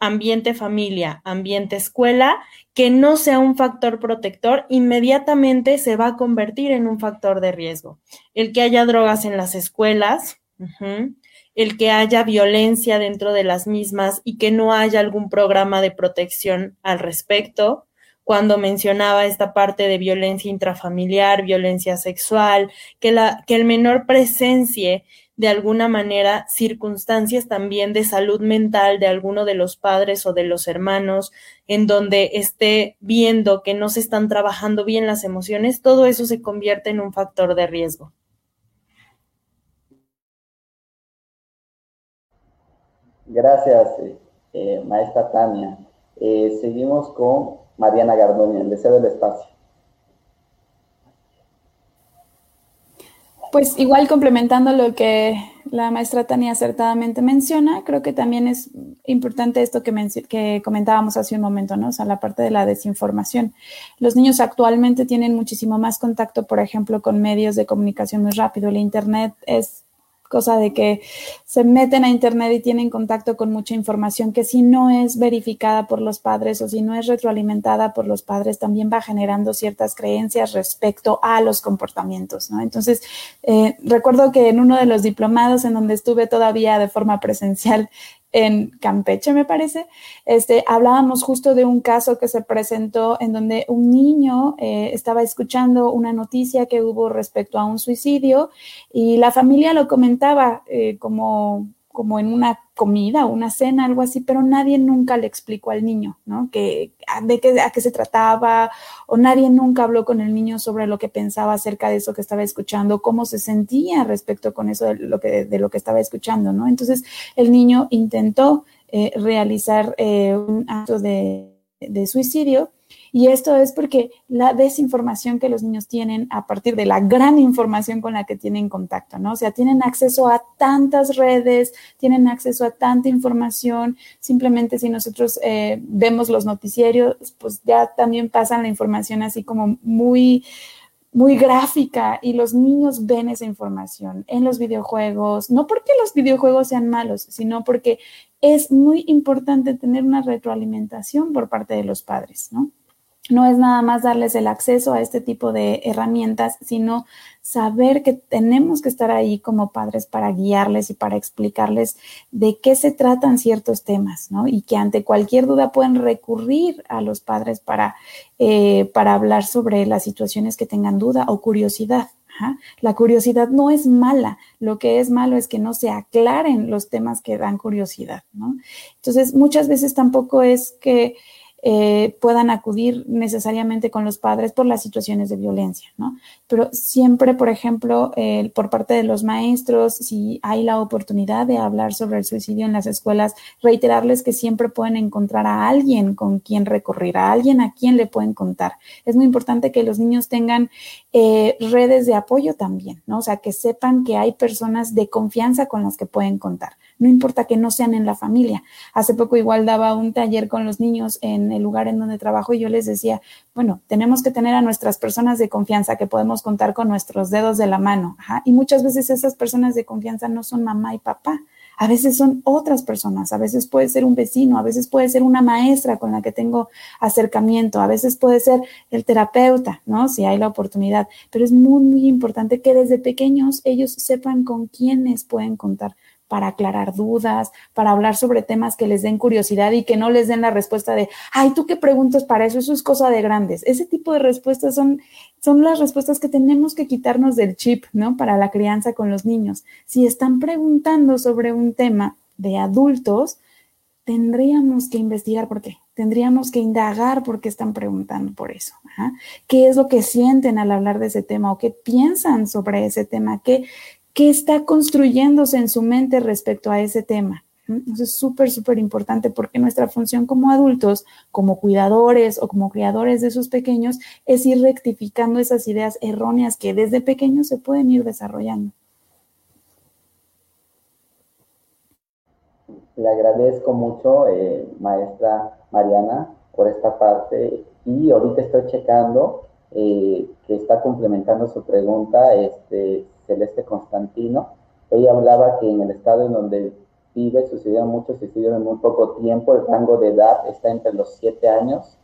ambiente familia, ambiente escuela, que no sea un factor protector, inmediatamente se va a convertir en un factor de riesgo. El que haya drogas en las escuelas, el que haya violencia dentro de las mismas y que no haya algún programa de protección al respecto. Cuando mencionaba esta parte de violencia intrafamiliar, violencia sexual, que, la, que el menor presencie de alguna manera circunstancias también de salud mental de alguno de los padres o de los hermanos, en donde esté viendo que no se están trabajando bien las emociones, todo eso se convierte en un factor de riesgo. Gracias, eh, eh, maestra Tania. Eh, seguimos con Mariana Gardoña, el deseo del espacio. Pues igual complementando lo que la maestra Tania acertadamente menciona, creo que también es importante esto que, que, comentábamos hace un momento, ¿no? O sea, la parte de la desinformación. Los niños actualmente tienen muchísimo más contacto, por ejemplo, con medios de comunicación muy rápido. El Internet es cosa de que se meten a Internet y tienen contacto con mucha información que si no es verificada por los padres o si no es retroalimentada por los padres, también va generando ciertas creencias respecto a los comportamientos, ¿no? Entonces, eh, recuerdo que en uno de los diplomados en donde estuve todavía de forma presencial, en Campeche, me parece, este, hablábamos justo de un caso que se presentó en donde un niño eh, estaba escuchando una noticia que hubo respecto a un suicidio y la familia lo comentaba eh, como como en una comida, una cena, algo así, pero nadie nunca le explicó al niño, ¿no? Que, de qué, qué se trataba, o nadie nunca habló con el niño sobre lo que pensaba acerca de eso que estaba escuchando, cómo se sentía respecto con eso de lo que, de lo que estaba escuchando, ¿no? Entonces, el niño intentó eh, realizar eh, un acto de, de suicidio Y esto es porque la desinformación que los niños tienen a partir de la gran información con la que tienen contacto, ¿no? O sea, tienen acceso a tantas redes, tienen acceso a tanta información. Simplemente si nosotros eh, vemos los noticiarios, pues ya también pasan la información así como muy muy gráfica y los niños ven esa información en los videojuegos, no porque los videojuegos sean malos, sino porque es muy importante tener una retroalimentación por parte de los padres, ¿no? No es nada más darles el acceso a este tipo de herramientas, sino saber que tenemos que estar ahí como padres para guiarles y para explicarles de qué se tratan ciertos temas, ¿no? Y que ante cualquier duda pueden recurrir a los padres para, eh, para hablar sobre las situaciones que tengan duda o curiosidad. La curiosidad no es mala, lo que es malo es que no se aclaren los temas que dan curiosidad, ¿no? Entonces, muchas veces tampoco es que eh, puedan acudir necesariamente con los padres por las situaciones de violencia, ¿no? Pero siempre, por ejemplo, por parte de los maestros, si hay la oportunidad de hablar sobre el suicidio en las escuelas, reiterarles que siempre pueden encontrar a alguien con quien recurrir, a alguien a quien le pueden contar. Es muy importante que los niños tengan eh, redes de apoyo también, ¿no? O sea, que sepan que hay personas de confianza con las que pueden contar no importa que no sean en la familia. Hace poco igual daba un taller con los niños en el lugar en donde trabajo y yo les decía, bueno, tenemos que tener a nuestras personas de confianza que podemos contar con nuestros dedos de la mano. Y muchas veces esas personas de confianza no son mamá y papá. A veces son otras personas, a veces puede ser un vecino, a veces puede ser una maestra con la que tengo acercamiento, a veces puede ser el terapeuta, ¿no? Si hay la oportunidad. Pero es muy, muy importante que desde pequeños ellos sepan con quiénes pueden contar para aclarar dudas, para hablar sobre temas que les den curiosidad y que no les den la respuesta de, ay, ¿tú qué preguntas para eso? Eso es cosa de grandes. Ese tipo de respuestas son, son las respuestas que tenemos que quitarnos del chip, ¿no? Para la crianza con los niños. Si están preguntando sobre un tema de adultos, tendríamos que investigar por qué, tendríamos que indagar por qué están preguntando por eso. ¿Qué es lo que sienten al hablar de ese tema o qué piensan sobre ese tema? ¿Qué, qué está construyéndose en su mente respecto a ese tema. Eso es súper, súper importante porque nuestra función como adultos, como cuidadores o como criadores de esos pequeños, es ir rectificando esas ideas erróneas que desde pequeños se pueden ir desarrollando. Le agradezco mucho, eh, maestra Mariana, por esta parte y ahorita estoy checando eh, que está complementando su pregunta, este, Celeste Constantino. Ella hablaba que en el estado en donde vive sucedieron muchos suicidios en muy poco tiempo, el rango de edad está entre los 7 años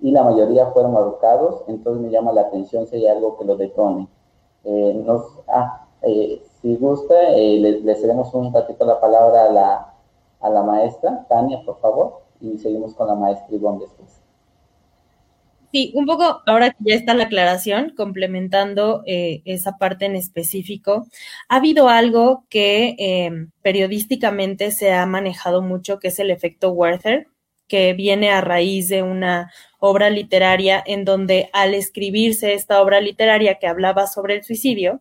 y la mayoría fueron educados, entonces me llama la atención si hay algo que lo detone. Eh, nos, ah, eh, si gusta, eh, le, cedemos un ratito la palabra a la, a la maestra, Tania, por favor, y seguimos con la maestra Ivonne después. Sí, un poco, ahora que ya está la aclaración, complementando eh, esa parte en específico, ha habido algo que eh, periodísticamente se ha manejado mucho, que es el efecto Werther, que viene a raíz de una obra literaria en donde al escribirse esta obra literaria que hablaba sobre el suicidio,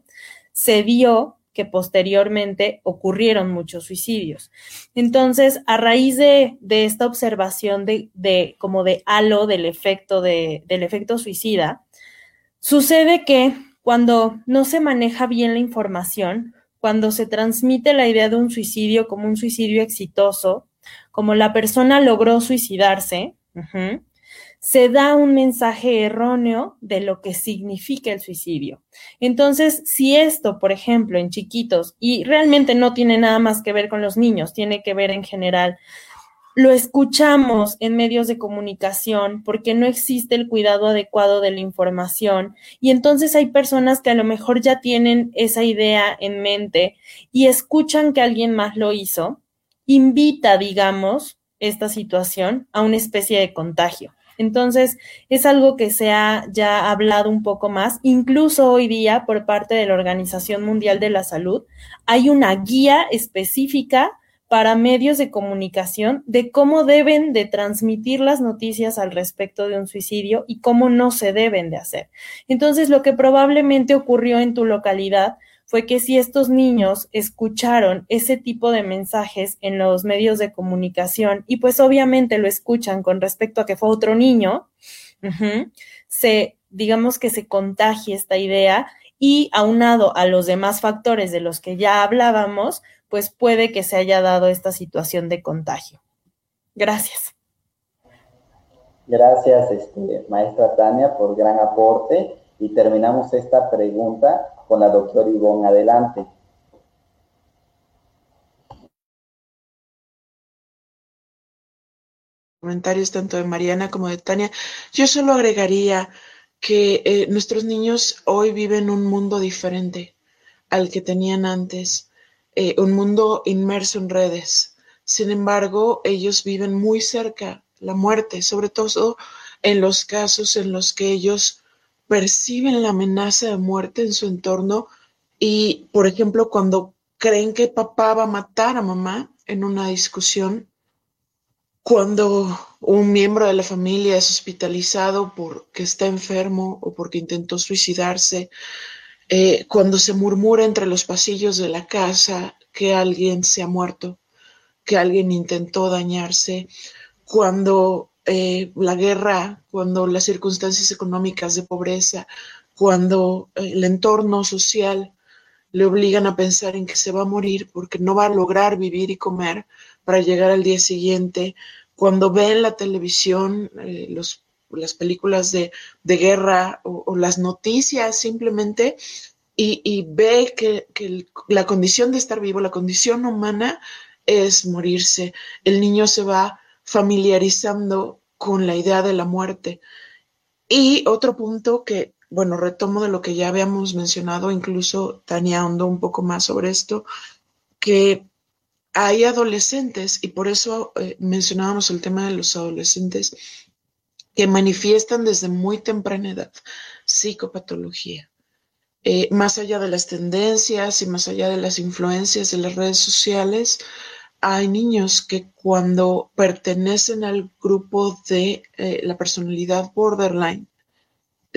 se vio que posteriormente ocurrieron muchos suicidios. Entonces, a raíz de, esta observación de, como de halo del efecto del efecto suicida, sucede que cuando no se maneja bien la información, cuando se transmite la idea de un suicidio como un suicidio exitoso, como la persona logró suicidarse, se da un mensaje erróneo de lo que significa el suicidio. Entonces, si esto, por ejemplo, en chiquitos, y realmente no tiene nada más que ver con los niños, tiene que ver en general, lo escuchamos en medios de comunicación porque no existe el cuidado adecuado de la información y entonces hay personas que a lo mejor ya tienen esa idea en mente y escuchan que alguien más lo hizo, invita, digamos, esta situación a una especie de contagio. Entonces, es algo que se ha ya hablado un poco más. Incluso hoy día, por parte de la Organización Mundial de la Salud, hay una guía específica para medios de comunicación de cómo deben de transmitir las noticias al respecto de un suicidio y cómo no se deben de hacer. Entonces, lo que probablemente ocurrió en tu localidad fue que si estos niños escucharon ese tipo de mensajes en los medios de comunicación y pues obviamente lo escuchan con respecto a que fue otro niño, se, digamos que se contagie esta idea y aunado a los demás factores de los que ya hablábamos, pues puede que se haya dado esta situación de contagio. Gracias. Gracias, este, maestra Tania, por gran aporte. Y terminamos esta pregunta con la doctora Ivonne. Adelante. Comentarios tanto de Mariana como de Tania. Yo solo agregaría que eh, nuestros niños hoy viven un mundo diferente al que tenían antes, eh, un mundo inmerso en redes. Sin embargo, ellos viven muy cerca la muerte, sobre todo en los casos en los que ellos perciben la amenaza de muerte en su entorno y, por ejemplo, cuando creen que papá va a matar a mamá en una discusión, cuando un miembro de la familia es hospitalizado porque está enfermo o porque intentó suicidarse, eh, cuando se murmura entre los pasillos de la casa que alguien se ha muerto, que alguien intentó dañarse, cuando eh, la guerra, cuando las circunstancias económicas de pobreza, cuando eh, el entorno social le obligan a pensar en que se va a morir porque no va a lograr vivir y comer para llegar al día siguiente, cuando ve en la televisión eh, los, las películas de, guerra o, las noticias simplemente y, ve que, que la condición de estar vivo, la condición humana es morirse. El niño se va familiarizando con la idea de la muerte. Y otro punto que, bueno, retomo de lo que ya habíamos mencionado, incluso Tania un poco más sobre esto, que hay adolescentes, y por eso eh, mencionábamos el tema de los adolescentes, que manifiestan desde muy temprana edad psicopatología. Eh, más allá de las tendencias y más allá de las influencias de las redes sociales, hay niños que cuando pertenecen al grupo de eh, la personalidad borderline,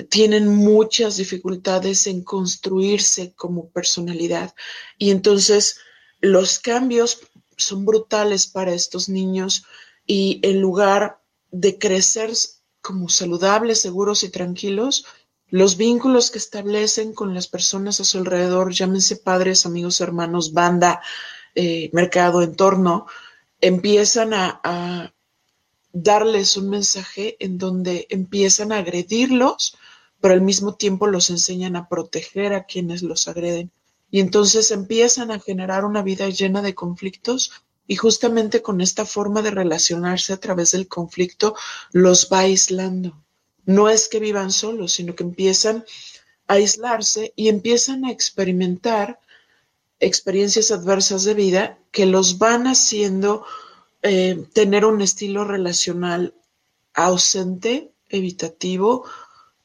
tienen muchas dificultades en construirse como personalidad. Y entonces los cambios son brutales para estos niños y en lugar de crecer como saludables, seguros y tranquilos, los vínculos que establecen con las personas a su alrededor, llámense padres, amigos, hermanos, banda, eh, mercado, entorno, empiezan a, darles un mensaje en donde empiezan a agredirlos, pero al mismo tiempo los enseñan a proteger a quienes los agreden. Y entonces empiezan a generar una vida llena de conflictos y justamente con esta forma de relacionarse a través del conflicto los va aislando. No es que vivan solos, sino que empiezan a aislarse y empiezan a experimentar experiencias adversas de vida que los van haciendo eh, tener un estilo relacional ausente, evitativo,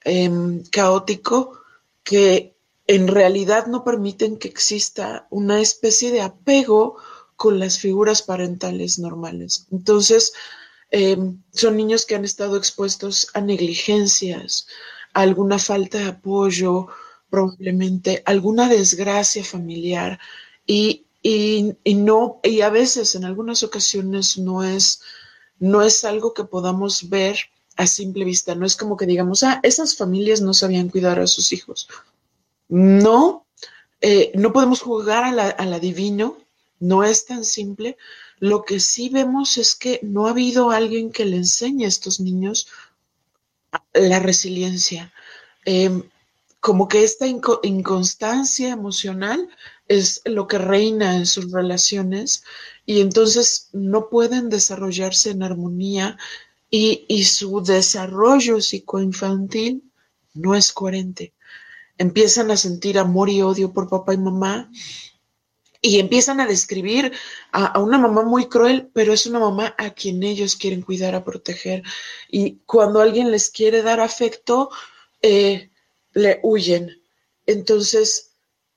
em, caótico, que en realidad no permiten que exista una especie de apego con las figuras parentales normales. Entonces, em, son niños que han estado expuestos a negligencias, a alguna falta de apoyo, probablemente alguna desgracia familiar y, no, y a veces en algunas ocasiones no es, no es algo que podamos ver a simple vista, no es como que digamos, ah, esas familias no sabían cuidar a sus hijos. No, eh, no podemos jugar a la, al adivino, no es tan simple. Lo que sí vemos es que no ha habido alguien que le enseñe a estos niños la resiliencia. Em, como que esta inconstancia emocional es lo que reina en sus relaciones y entonces no pueden desarrollarse en armonía y, y su desarrollo psicoinfantil no es coherente. Empiezan a sentir amor y odio por papá y mamá y empiezan a describir a, una mamá muy cruel, pero es una mamá a quien ellos quieren cuidar, a proteger. Y cuando alguien les quiere dar afecto, eh, le huyen. Entonces,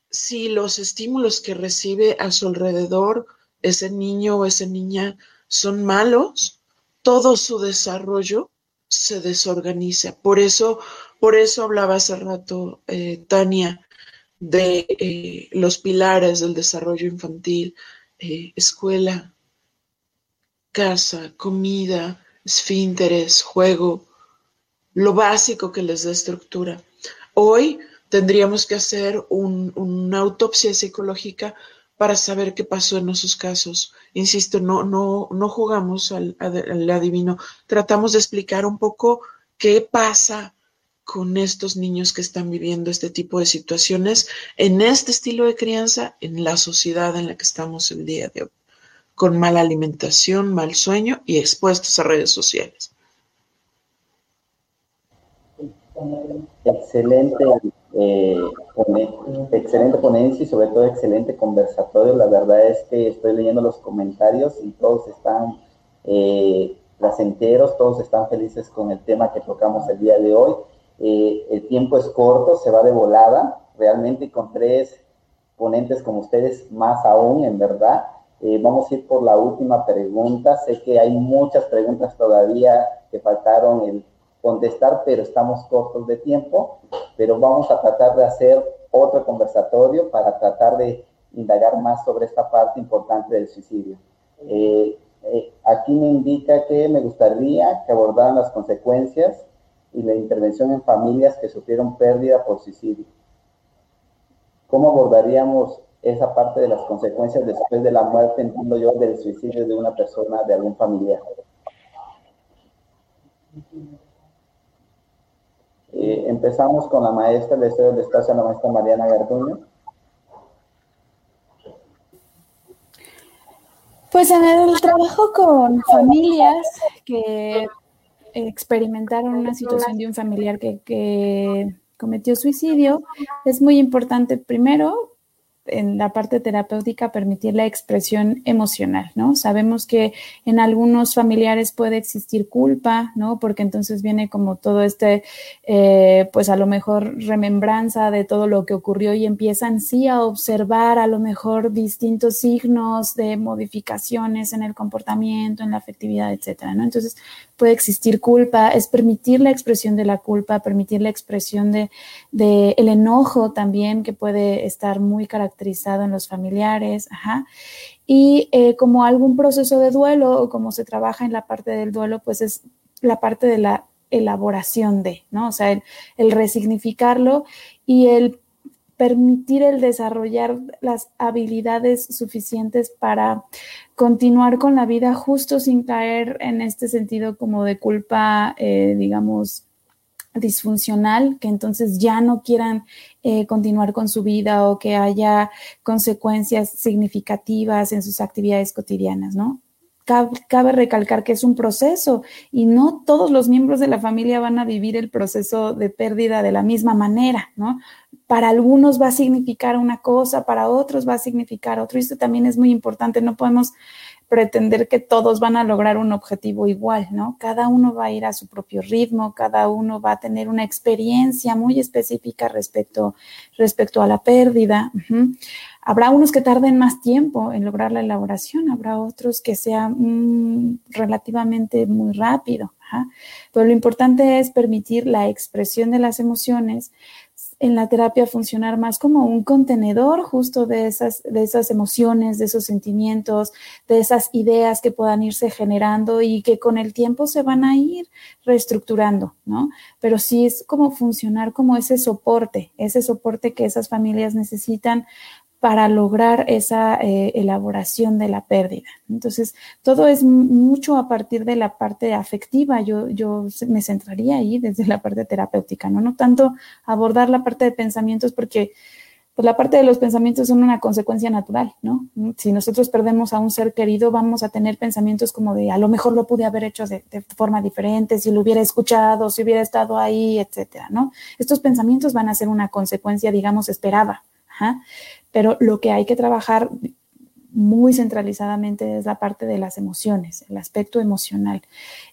si los estímulos que recibe a su alrededor ese niño o esa niña son malos, todo su desarrollo se desorganiza. Por eso, por eso hablaba hace rato eh, Tania de eh, los pilares del desarrollo infantil, eh, escuela, casa, comida, esfínteres, juego, lo básico que les da estructura. Hoy tendríamos que hacer una autopsia psicológica para saber qué pasó en esos casos. Insisto, no, no, no jugamos al, al adivino, tratamos de explicar un poco qué pasa con estos niños que están viviendo este tipo de situaciones en este estilo de crianza, en la sociedad en la que estamos el día de hoy, con mala alimentación, mal sueño y expuestos a redes sociales. Excelente, eh, excelente ponencia y sobre todo excelente conversatorio. La verdad es que estoy leyendo los comentarios y todos están eh, placenteros, todos están felices con el tema que tocamos el día de hoy. Eh, el tiempo es corto, se va de volada, realmente con tres ponentes como ustedes, más aún, en verdad. Eh, vamos a ir por la última pregunta. Sé que hay muchas preguntas todavía que faltaron el contestar, pero estamos cortos de tiempo. Pero vamos a tratar de hacer otro conversatorio para tratar de indagar más sobre esta parte importante del suicidio. Eh, aquí me indica que me gustaría que abordaran las consecuencias y la intervención en familias que sufrieron pérdida por suicidio. ¿Cómo abordaríamos esa parte de las consecuencias después de la muerte, entiendo yo, del suicidio de una persona, de algún familiar? Eh, empezamos con la maestra, le cedo el espacio a la maestra Mariana Garduño. Pues en el trabajo con familias que experimentaron una situación de un familiar que, que cometió suicidio, es muy importante primero en la parte terapéutica permitir la expresión emocional, ¿no? Sabemos que en algunos familiares puede existir culpa, ¿no? Porque entonces viene como todo este, eh, pues a lo mejor remembranza de todo lo que ocurrió y empiezan sí a observar a lo mejor distintos signos de modificaciones en el comportamiento, en la afectividad, etcétera, ¿no? Entonces puede existir culpa, es permitir la expresión de la culpa, permitir la expresión de, de el enojo también que puede estar muy caracterizado en los familiares, ajá. Y eh, como algún proceso de duelo o como se trabaja en la parte del duelo, pues es la parte de la elaboración de, ¿no? O sea, el, el resignificarlo y el permitir el desarrollar las habilidades suficientes para continuar con la vida justo sin caer en este sentido como de culpa, eh, digamos, disfuncional, que entonces ya no quieran eh, continuar con su vida o que haya consecuencias significativas en sus actividades cotidianas, ¿no? Cabe, recalcar que es un proceso y no todos los miembros de la familia van a vivir el proceso de pérdida de la misma manera, ¿no? Para algunos va a significar una cosa, para otros va a significar otro. Y esto también es muy importante. No podemos pretender que todos van a lograr un objetivo igual, ¿no? Cada uno va a ir a su propio ritmo, cada uno va a tener una experiencia muy específica respecto, respecto a la pérdida. Habrá unos que tarden más tiempo en lograr la elaboración, habrá otros que sea mm, relativamente muy rápido. Pero lo importante es permitir la expresión de las emociones en la terapia funcionar más como un contenedor justo de esas, de esas emociones, de esos sentimientos, de esas ideas que puedan irse generando y que con el tiempo se van a ir reestructurando, ¿no? Pero sí es como funcionar como ese soporte, ese soporte que esas familias necesitan para lograr esa eh, elaboración de la pérdida. Entonces, todo es mucho a partir de la parte afectiva. Yo, yo me centraría ahí desde la parte terapéutica, ¿no? No tanto abordar la parte de pensamientos porque pues, la parte de los pensamientos son una consecuencia natural, ¿no? Si nosotros perdemos a un ser querido, vamos a tener pensamientos como de a lo mejor lo pude haber hecho de, forma diferente, si lo hubiera escuchado, si hubiera estado ahí, etcétera, ¿no? Estos pensamientos van a ser una consecuencia, digamos, esperada. Pero lo que hay que trabajar muy centralizadamente es la parte de las emociones, el aspecto emocional,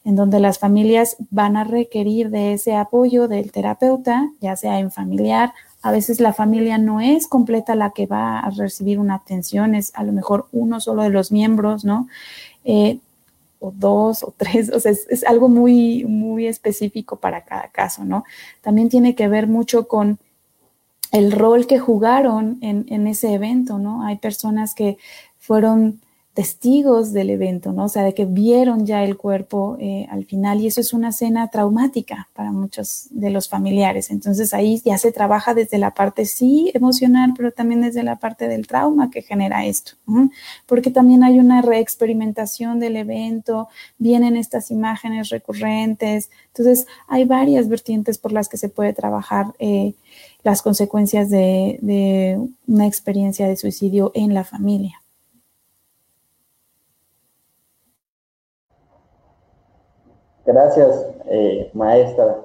en donde las familias van a requerir de ese apoyo del terapeuta, ya sea en familiar. A veces la familia no es completa la que va a recibir una atención, es a lo mejor uno solo de los miembros, ¿no? Eh, o dos o tres, o sea, es, es, algo muy, muy específico para cada caso, ¿no? También tiene que ver mucho con el rol que jugaron en, ese evento, ¿no? Hay personas que fueron testigos del evento, ¿no? O sea, de que vieron ya el cuerpo eh, al final y eso es una escena traumática para muchos de los familiares. Entonces ahí ya se trabaja desde la parte sí emocional, pero también desde la parte del trauma que genera esto, porque también hay una reexperimentación del evento, vienen estas imágenes recurrentes, entonces hay varias vertientes por las que se puede trabajar eh, las consecuencias de una experiencia de suicidio en la familia. Gracias, eh, maestra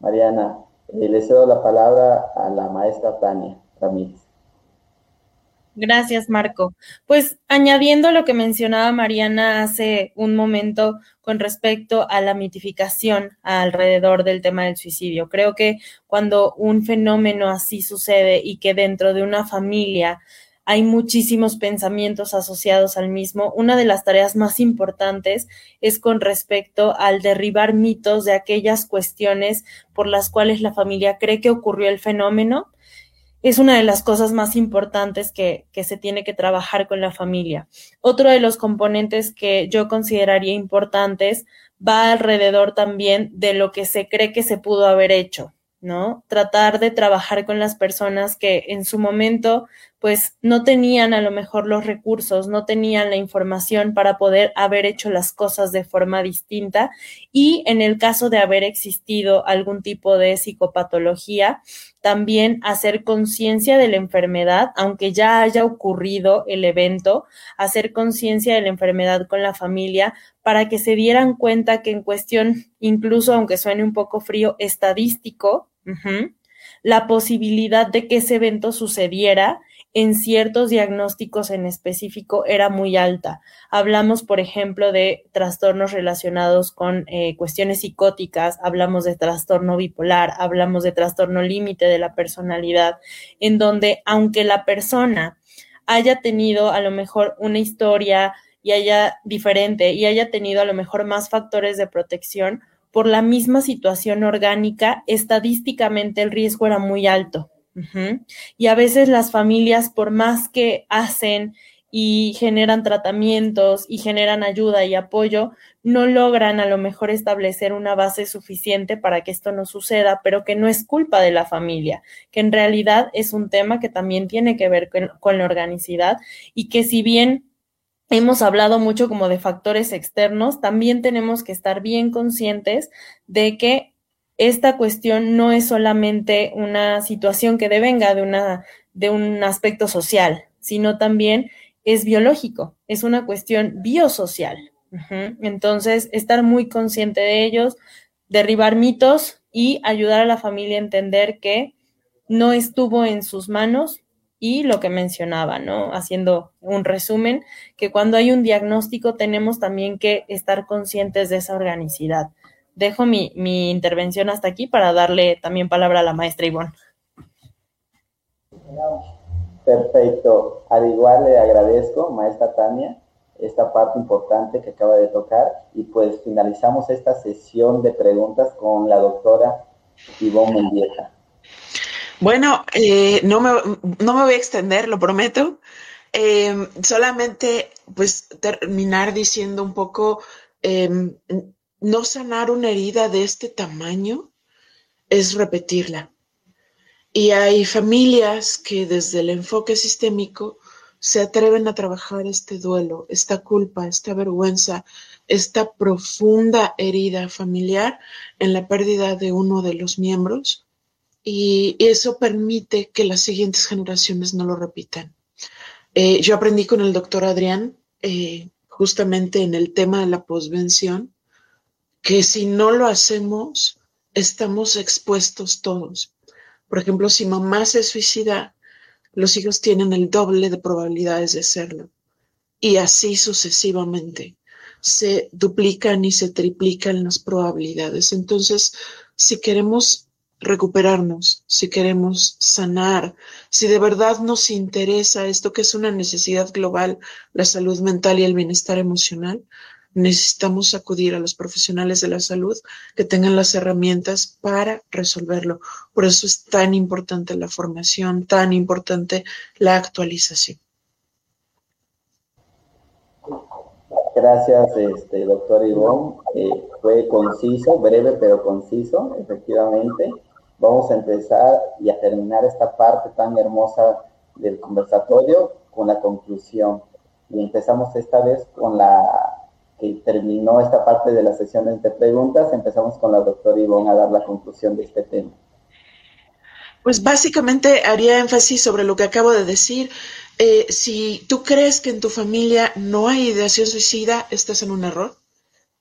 Mariana. Eh, le cedo la palabra a la maestra Tania Ramírez. Gracias, Marco. Pues añadiendo lo que mencionaba Mariana hace un momento con respecto a la mitificación alrededor del tema del suicidio. Creo que cuando un fenómeno así sucede y que dentro de una familia hay muchísimos pensamientos asociados al mismo. Una de las tareas más importantes es con respecto al derribar mitos de aquellas cuestiones por las cuales la familia cree que ocurrió el fenómeno. Es una de las cosas más importantes que, que se tiene que trabajar con la familia. Otro de los componentes que yo consideraría importantes va alrededor también de lo que se cree que se pudo haber hecho. ¿no? Tratar de trabajar con las personas que en su momento pues no tenían a lo mejor los recursos, no tenían la información para poder haber hecho las cosas de forma distinta y en el caso de haber existido algún tipo de psicopatología, también hacer conciencia de la enfermedad, aunque ya haya ocurrido el evento, hacer conciencia de la enfermedad con la familia para que se dieran cuenta que en cuestión, incluso aunque suene un poco frío, estadístico, la posibilidad de que ese evento sucediera en ciertos diagnósticos en específico era muy alta. Hablamos, por ejemplo, de trastornos relacionados con eh, cuestiones psicóticas, hablamos de trastorno bipolar, hablamos de trastorno límite de la personalidad, en donde aunque la persona haya tenido a lo mejor una historia y haya diferente y haya tenido a lo mejor más factores de protección, por la misma situación orgánica, estadísticamente el riesgo era muy alto. Y a veces las familias, por más que hacen y generan tratamientos y generan ayuda y apoyo, no logran a lo mejor establecer una base suficiente para que esto no suceda, pero que no es culpa de la familia, que en realidad es un tema que también tiene que ver con, la organicidad y que si bien hemos hablado mucho como de factores externos, también tenemos que estar bien conscientes de que esta cuestión no es solamente una situación que devenga de, una, de un aspecto social, sino también es biológico, es una cuestión biosocial. Entonces, estar muy consciente de ellos, derribar mitos y ayudar a la familia a entender que no estuvo en sus manos y lo que mencionaba, ¿no? Haciendo un resumen, que cuando hay un diagnóstico tenemos también que estar conscientes de esa organicidad dejo mi, intervención hasta aquí para darle también palabra a la maestra Ivonne. Perfecto. Al igual le agradezco, maestra Tania, esta parte importante que acaba de tocar y pues finalizamos esta sesión de preguntas con la doctora Ivonne Mendieta. Bueno, eh, no, me, no me voy a extender, lo prometo. Eh, solamente pues terminar diciendo un poco eh, no sanar una herida de este tamaño es repetirla. Y hay familias que desde el enfoque sistémico se atreven a trabajar este duelo, esta culpa, esta vergüenza, esta profunda herida familiar en la pérdida de uno de los miembros y eso permite que las siguientes generaciones no lo repitan. Eh, yo aprendí con el doctor Adrián eh, justamente en el tema de la posvención que si no lo hacemos, estamos expuestos todos. Por ejemplo, si mamá se suicida, los hijos tienen el doble de probabilidades de serlo. Y así sucesivamente. Se duplican y se triplican las probabilidades. Entonces, si queremos recuperarnos, si queremos sanar, si de verdad nos interesa esto que es una necesidad global, la salud mental y el bienestar emocional, necesitamos acudir a los profesionales de la salud que tengan las herramientas para resolverlo. Por eso es tan importante la formación, tan importante la actualización. Gracias, este, doctor Ivón. Eh, fue conciso, breve pero conciso, efectivamente. Vamos a empezar y a terminar esta parte tan hermosa del conversatorio con la conclusión. Y empezamos esta vez con la que terminó esta parte de las sesiones de preguntas. Empezamos con la doctora Ivonne a dar la conclusión de este tema. Pues básicamente haría énfasis sobre lo que acabo de decir. Eh, si tú crees que en tu familia no hay ideación suicida, estás en un error.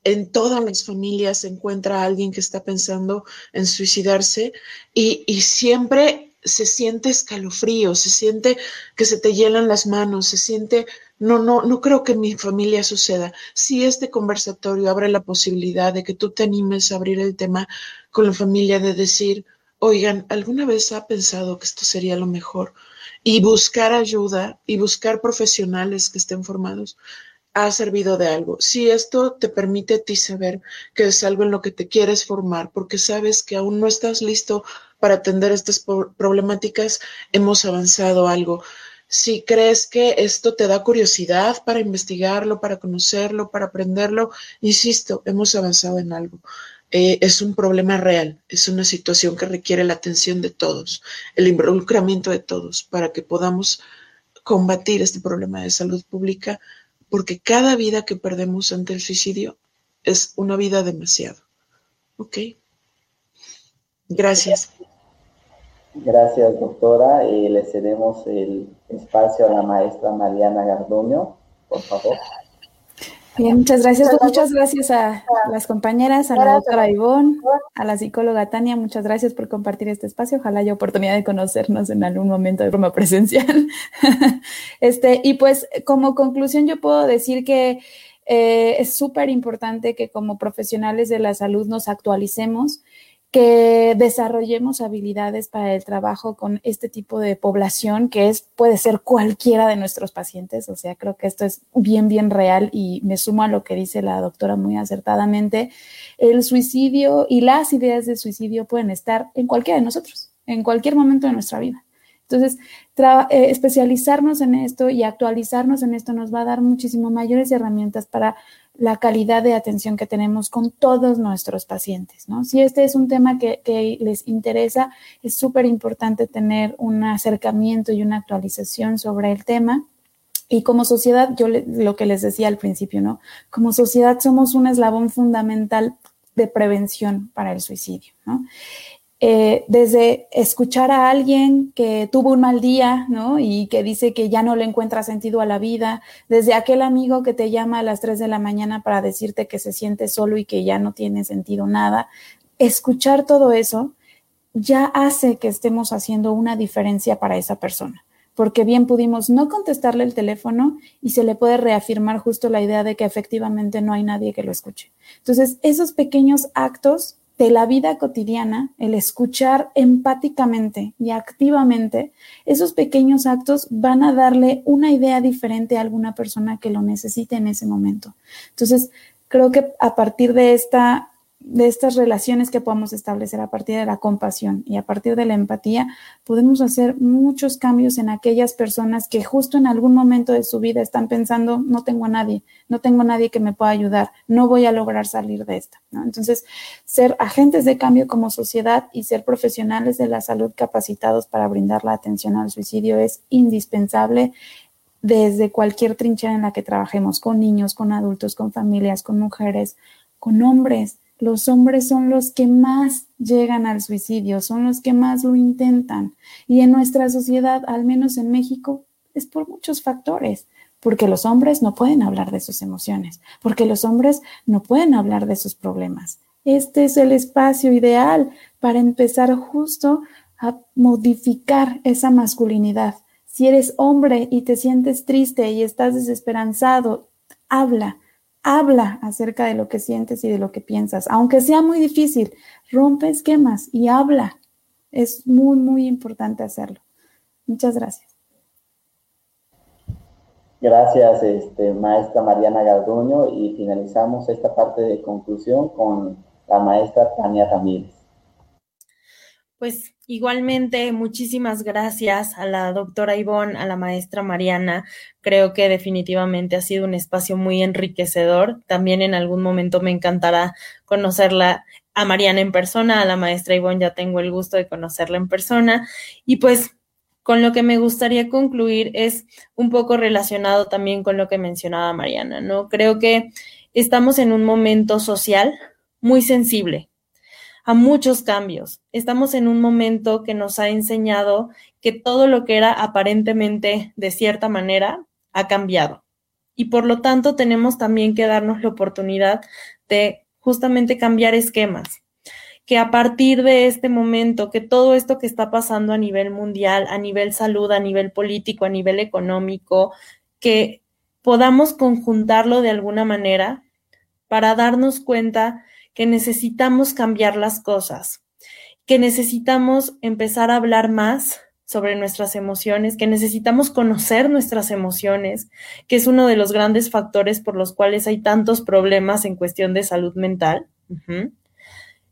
En todas las familias se encuentra alguien que está pensando en suicidarse y, y siempre se siente escalofrío, se siente que se te hielan las manos, se siente no, no, no creo que en mi familia suceda. Si este conversatorio abre la posibilidad de que tú te animes a abrir el tema con la familia, de decir, oigan, ¿alguna vez ha pensado que esto sería lo mejor? Y buscar ayuda y buscar profesionales que estén formados ha servido de algo. Si esto te permite a ti saber que es algo en lo que te quieres formar, porque sabes que aún no estás listo para atender estas problemáticas, hemos avanzado algo si crees que esto te da curiosidad para investigarlo, para conocerlo, para aprenderlo, insisto, hemos avanzado en algo. Eh, es un problema real, es una situación que requiere la atención de todos, el involucramiento de todos para que podamos combatir este problema de salud pública, porque cada vida que perdemos ante el suicidio es una vida demasiado. ¿Ok? Gracias. Gracias, doctora. Eh, le cedemos el espacio a la maestra Mariana Garduño, por favor. Bien, muchas gracias. muchas gracias a las compañeras, a la doctora Ivonne, a la psicóloga Tania. Muchas gracias por compartir este espacio. Ojalá haya oportunidad de conocernos en algún momento de forma presencial. este, y pues, como conclusión, yo puedo decir que eh, es súper importante que como profesionales de la salud nos actualicemos que desarrollemos habilidades para el trabajo con este tipo de población que es puede ser cualquiera de nuestros pacientes, o sea, creo que esto es bien bien real y me sumo a lo que dice la doctora muy acertadamente, el suicidio y las ideas de suicidio pueden estar en cualquiera de nosotros, en cualquier momento de nuestra vida. Entonces, eh, especializarnos en esto y actualizarnos en esto nos va a dar muchísimo mayores herramientas para la calidad de atención que tenemos con todos nuestros pacientes, ¿no? Si este es un tema que, les interesa, es súper importante tener un acercamiento y una actualización sobre el tema. Y como sociedad, yo lo que les decía al principio, ¿no? Como sociedad somos un eslabón fundamental de prevención para el suicidio, ¿no? Eh, desde escuchar a alguien que tuvo un mal día, ¿no? Y que dice que ya no le encuentra sentido a la vida, desde aquel amigo que te llama a las 3 de la mañana para decirte que se siente solo y que ya no tiene sentido nada, escuchar todo eso ya hace que estemos haciendo una diferencia para esa persona porque bien pudimos no contestarle el teléfono y se le puede reafirmar justo la idea de que efectivamente no hay nadie que lo escuche. Entonces, esos pequeños actos de la vida cotidiana, el escuchar empáticamente y activamente, esos pequeños actos van a darle una idea diferente a alguna persona que lo necesite en ese momento. Entonces, creo que a partir de esta de estas relaciones que podamos establecer a partir de la compasión y a partir de la empatía, podemos hacer muchos cambios en aquellas personas que justo en algún momento de su vida están pensando, no tengo a nadie, no tengo a nadie que me pueda ayudar, no voy a lograr salir de esta. Entonces, ser agentes de cambio como sociedad y ser profesionales de la salud capacitados para brindar la atención al suicidio es indispensable desde cualquier trinchera en la que trabajemos, con niños, con adultos, con familias, con mujeres, con hombres los hombres son los que más llegan al suicidio, son los que más lo intentan. Y en nuestra sociedad, al menos en México, es por muchos factores, porque los hombres no pueden hablar de sus emociones, porque los hombres no pueden hablar de sus problemas. Este es el espacio ideal para empezar justo a modificar esa masculinidad. Si eres hombre y te sientes triste y estás desesperanzado, habla, habla acerca de lo que sientes y de lo que piensas, aunque sea muy difícil, rompe esquemas y habla. Es muy, muy importante hacerlo. Muchas gracias. Gracias, este, maestra Mariana Garduño, y finalizamos esta parte de conclusión con la maestra Tania Ramírez. Pues igualmente, muchísimas gracias a la doctora Ivonne, a la maestra Mariana. Creo que definitivamente ha sido un espacio muy enriquecedor. También en algún momento me encantará conocerla a Mariana en persona, a la maestra Ivonne ya tengo el gusto de conocerla en persona. Y pues con lo que me gustaría concluir es un poco relacionado también con lo que mencionaba Mariana, ¿no? Creo que estamos en un momento social muy sensible a muchos cambios. Estamos en un momento que nos ha enseñado que todo lo que era aparentemente de cierta manera ha cambiado. Y por lo tanto tenemos también que darnos la oportunidad de justamente cambiar esquemas, que a partir de este momento, que todo esto que está pasando a nivel mundial, a nivel salud, a nivel político, a nivel económico, que podamos conjuntarlo de alguna manera para darnos cuenta que necesitamos cambiar las cosas, que necesitamos empezar a hablar más sobre nuestras emociones, que necesitamos conocer nuestras emociones, que es uno de los grandes factores por los cuales hay tantos problemas en cuestión de salud mental.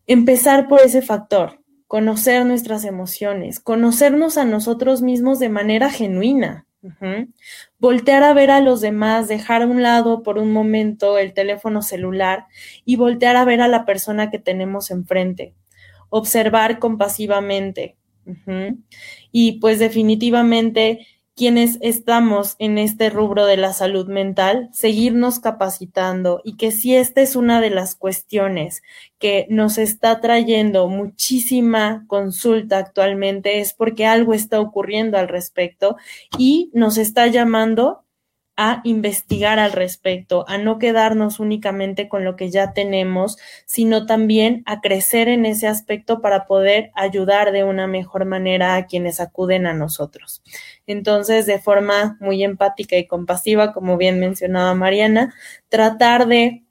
Empezar por ese factor, conocer nuestras emociones, conocernos a nosotros mismos de manera genuina. Voltear a ver a los demás, dejar a un lado por un momento el teléfono celular y voltear a ver a la persona que tenemos enfrente. Observar compasivamente. Y pues definitivamente quienes estamos en este rubro de la salud mental, seguirnos capacitando y que si esta es una de las cuestiones que nos está trayendo muchísima consulta actualmente es porque algo está ocurriendo al respecto y nos está llamando a investigar al respecto, a no quedarnos únicamente con lo que ya tenemos, sino también a crecer en ese aspecto para poder ayudar de una mejor manera a quienes acuden a nosotros. Entonces, de forma muy empática y compasiva, como bien mencionaba Mariana, tratar de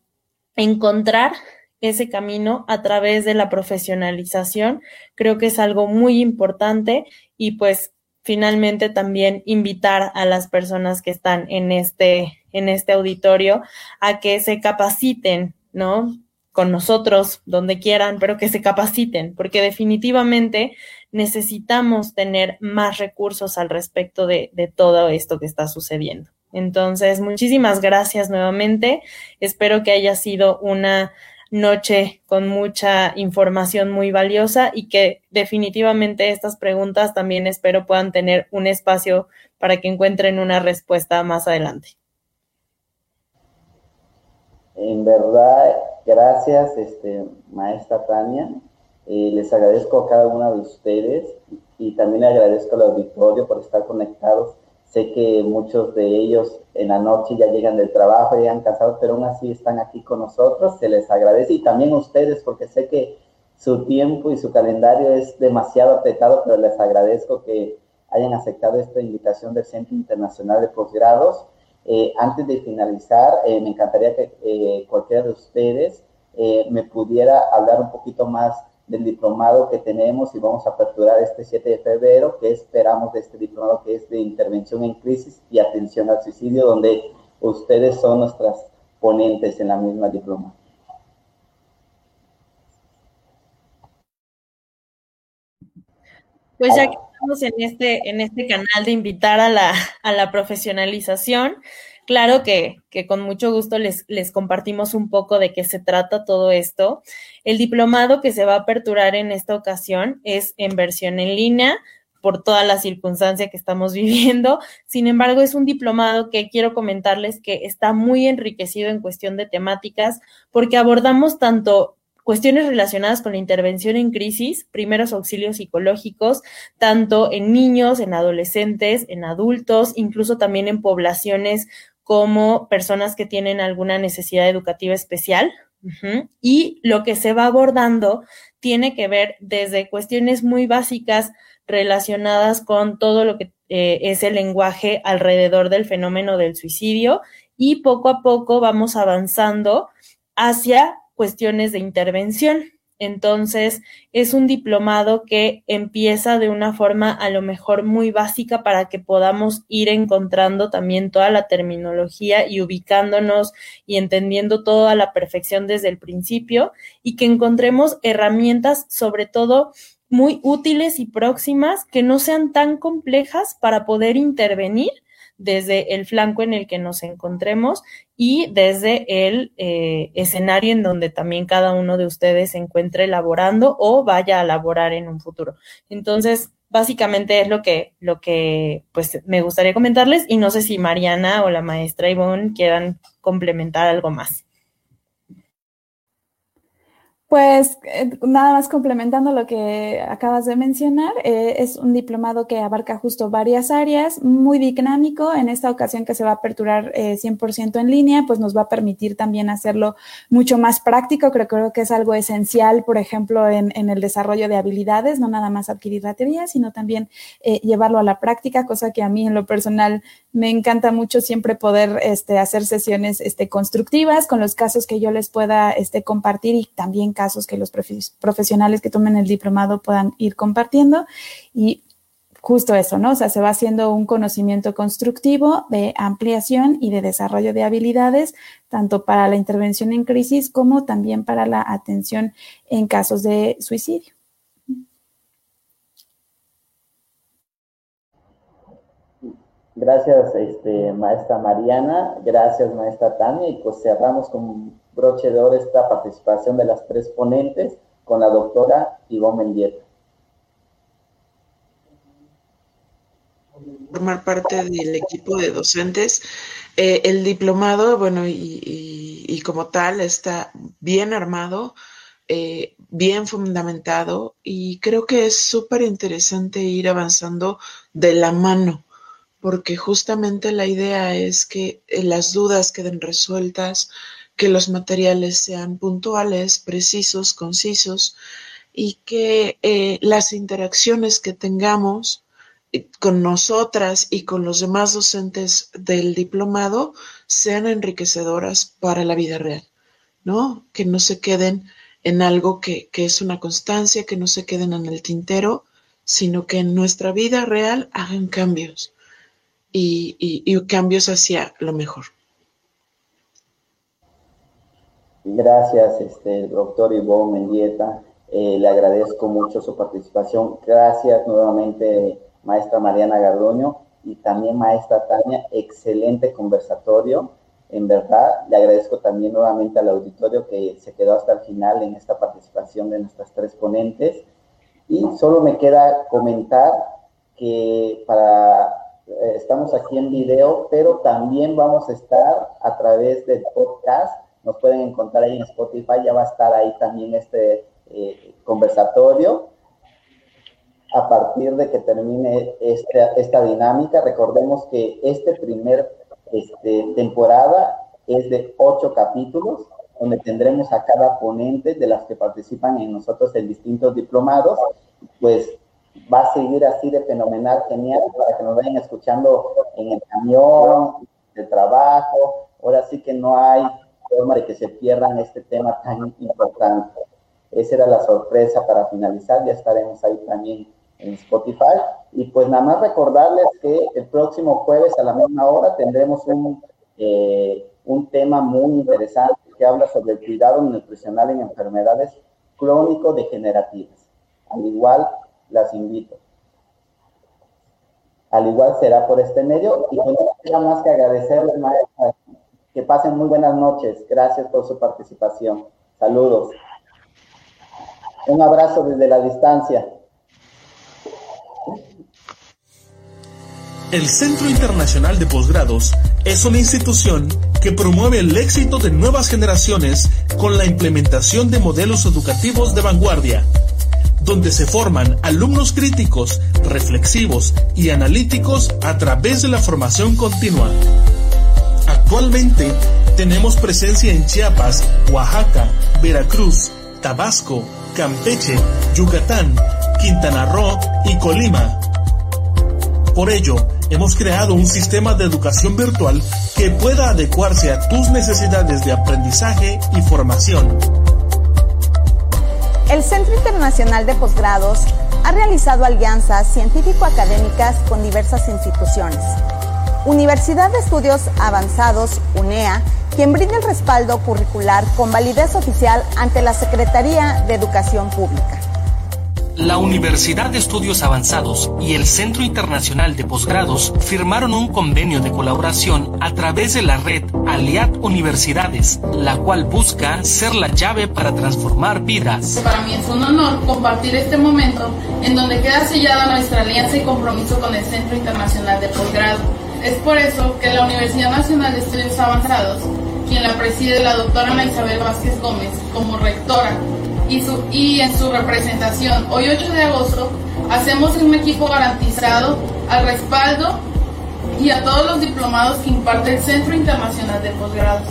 encontrar ese camino a través de la profesionalización, creo que es algo muy importante y pues finalmente también invitar a las personas que están en este, en este auditorio a que se capaciten, ¿no? Con nosotros, donde quieran, pero que se capaciten, porque definitivamente necesitamos tener más recursos al respecto de, de todo esto que está sucediendo. Entonces, muchísimas gracias nuevamente. Espero que haya sido una noche con mucha información muy valiosa y que definitivamente estas preguntas también espero puedan tener un espacio para que encuentren una respuesta más adelante. En verdad, gracias, este, maestra Tania. Eh, les agradezco a cada una de ustedes y también agradezco al auditorio por estar conectados Sé que muchos de ellos en la noche ya llegan del trabajo, llegan cansados, pero aún así están aquí con nosotros. Se les agradece y también a ustedes porque sé que su tiempo y su calendario es demasiado apretado, pero les agradezco que hayan aceptado esta invitación del Centro Internacional de Posgrados. Eh, antes de finalizar, eh, me encantaría que eh, cualquiera de ustedes me pudiera hablar un poquito más del diplomado que tenemos y vamos a aperturar este 7 de febrero, que esperamos de este diplomado que es de intervención en crisis y atención al suicidio, donde ustedes son nuestras ponentes en la misma diploma. Pues ya que estamos en este, en este canal de invitar a la, a la profesionalización, Claro que, que con mucho gusto les, les compartimos un poco de qué se trata todo esto. El diplomado que se va a aperturar en esta ocasión es en versión en línea por toda la circunstancia que estamos viviendo. Sin embargo, es un diplomado que quiero comentarles que está muy enriquecido en cuestión de temáticas porque abordamos tanto cuestiones relacionadas con la intervención en crisis, primeros auxilios psicológicos, tanto en niños, en adolescentes, en adultos, incluso también en poblaciones como personas que tienen alguna necesidad educativa especial. Y lo que se va abordando tiene que ver desde cuestiones muy básicas relacionadas con todo lo que eh, es el lenguaje alrededor del fenómeno del suicidio y poco a poco vamos avanzando hacia cuestiones de intervención. Entonces, es un diplomado que empieza de una forma a lo mejor muy básica para que podamos ir encontrando también toda la terminología y ubicándonos y entendiendo todo a la perfección desde el principio y que encontremos herramientas, sobre todo muy útiles y próximas que no sean tan complejas para poder intervenir desde el flanco en el que nos encontremos y desde el eh, escenario en donde también cada uno de ustedes se encuentre elaborando o vaya a elaborar en un futuro. Entonces, básicamente es lo que, lo que pues me gustaría comentarles y no sé si Mariana o la maestra Ivonne quieran complementar algo más. Pues eh, nada más complementando lo que acabas de mencionar, eh, es un diplomado que abarca justo varias áreas, muy dinámico. En esta ocasión que se va a aperturar 100% eh, en línea, pues nos va a permitir también hacerlo mucho más práctico. Creo, creo que es algo esencial, por ejemplo, en, el desarrollo de habilidades, no nada más adquirir la teoría, sino también llevarlo a la práctica, cosa que a mí en lo personal me encanta mucho siempre poder este, hacer sesiones este, constructivas con los casos que yo les pueda este, compartir y también casos que los profesionales que tomen el diplomado puedan ir compartiendo y justo eso, ¿no? O sea, se va haciendo un conocimiento constructivo de ampliación y de desarrollo de habilidades, tanto para la intervención en crisis como también para la atención en casos de suicidio. Gracias, este, maestra Mariana. Gracias, maestra Tania. Y pues cerramos con broche esta participación de las tres ponentes con la doctora Ivonne Mendieta. Formar parte del equipo de docentes. Eh, el diplomado, bueno, y, como tal, está bien armado, eh, bien fundamentado y creo que es súper interesante ir avanzando de la mano porque justamente la idea es que eh, las dudas queden resueltas, que los materiales sean puntuales, precisos, concisos y que eh, las interacciones que tengamos eh, con nosotras y con los demás docentes del diplomado sean enriquecedoras para la vida real, ¿no? Que no se queden en algo que, que es una constancia, que no se queden en el tintero, sino que en nuestra vida real hagan cambios y, y cambios hacia lo mejor. Gracias, este, doctor Ivonne Mendieta. Eh, le agradezco mucho su participación. Gracias nuevamente, maestra Mariana Gardoño y también maestra Tania. Excelente conversatorio. En verdad, le agradezco también nuevamente al auditorio que se quedó hasta el final en esta participación de nuestras tres ponentes. Y solo me queda comentar que para estamos aquí en video, pero también vamos a estar a través del podcast nos pueden encontrar ahí en Spotify, ya va a estar ahí también este eh, conversatorio. A partir de que termine esta, esta dinámica, recordemos que este primer este, temporada es de ocho capítulos, donde tendremos a cada ponente de las que participan en nosotros en distintos diplomados, pues va a seguir así de fenomenal, genial, para que nos vayan escuchando en el camión, de trabajo. Ahora sí que no hay forma de que se pierdan este tema tan importante. Esa era la sorpresa para finalizar, ya estaremos ahí también en Spotify. Y pues nada más recordarles que el próximo jueves a la misma hora tendremos un, eh, un tema muy interesante que habla sobre el cuidado nutricional en enfermedades crónico-degenerativas. Al igual, las invito. Al igual será por este medio y pues no queda más que agradecerles, maestra, que pasen muy buenas noches. Gracias por su participación. Saludos. Un abrazo desde la distancia. El Centro Internacional de Posgrados es una institución que promueve el éxito de nuevas generaciones con la implementación de modelos educativos de vanguardia, donde se forman alumnos críticos, reflexivos y analíticos a través de la formación continua. Actualmente tenemos presencia en Chiapas, Oaxaca, Veracruz, Tabasco, Campeche, Yucatán, Quintana Roo y Colima. Por ello, hemos creado un sistema de educación virtual que pueda adecuarse a tus necesidades de aprendizaje y formación. El Centro Internacional de Posgrados ha realizado alianzas científico-académicas con diversas instituciones Universidad de Estudios Avanzados, UNEA, quien brinda el respaldo curricular con validez oficial ante la Secretaría de Educación Pública. La Universidad de Estudios Avanzados y el Centro Internacional de Posgrados firmaron un convenio de colaboración a través de la red Aliad Universidades, la cual busca ser la llave para transformar vidas. Para mí es un honor compartir este momento en donde queda sellada nuestra alianza y compromiso con el Centro Internacional de Posgrado. Es por eso que la Universidad Nacional de Estudios Avanzados, quien la preside la doctora Ana Isabel Vázquez Gómez como rectora, y, en su representación. Hoy 8 de agosto hacemos un equipo garantizado al respaldo y a todos los diplomados que imparte el Centro Internacional de Posgrados.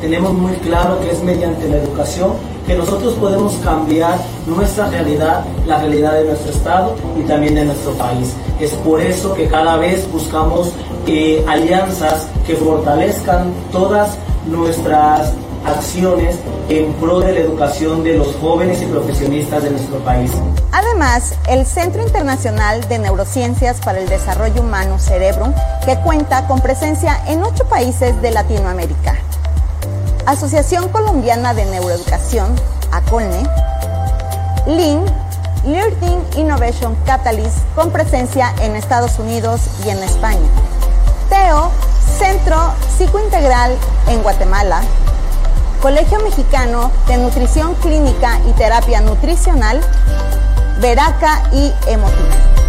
Tenemos muy claro que es mediante la educación que nosotros podemos cambiar nuestra realidad, la realidad de nuestro Estado y también de nuestro país. Es por eso que cada vez buscamos eh, alianzas que fortalezcan todas nuestras acciones en pro de la educación de los jóvenes y profesionistas de nuestro país. Además, el Centro Internacional de Neurociencias para el Desarrollo Humano Cerebro, que cuenta con presencia en ocho países de Latinoamérica. Asociación Colombiana de Neuroeducación, ACOLNE, LIN, Learning Innovation Catalyst, con presencia en Estados Unidos y en España. TEO, Centro Psicointegral en Guatemala, Colegio Mexicano de Nutrición Clínica y Terapia Nutricional, Veraca y Emotiva.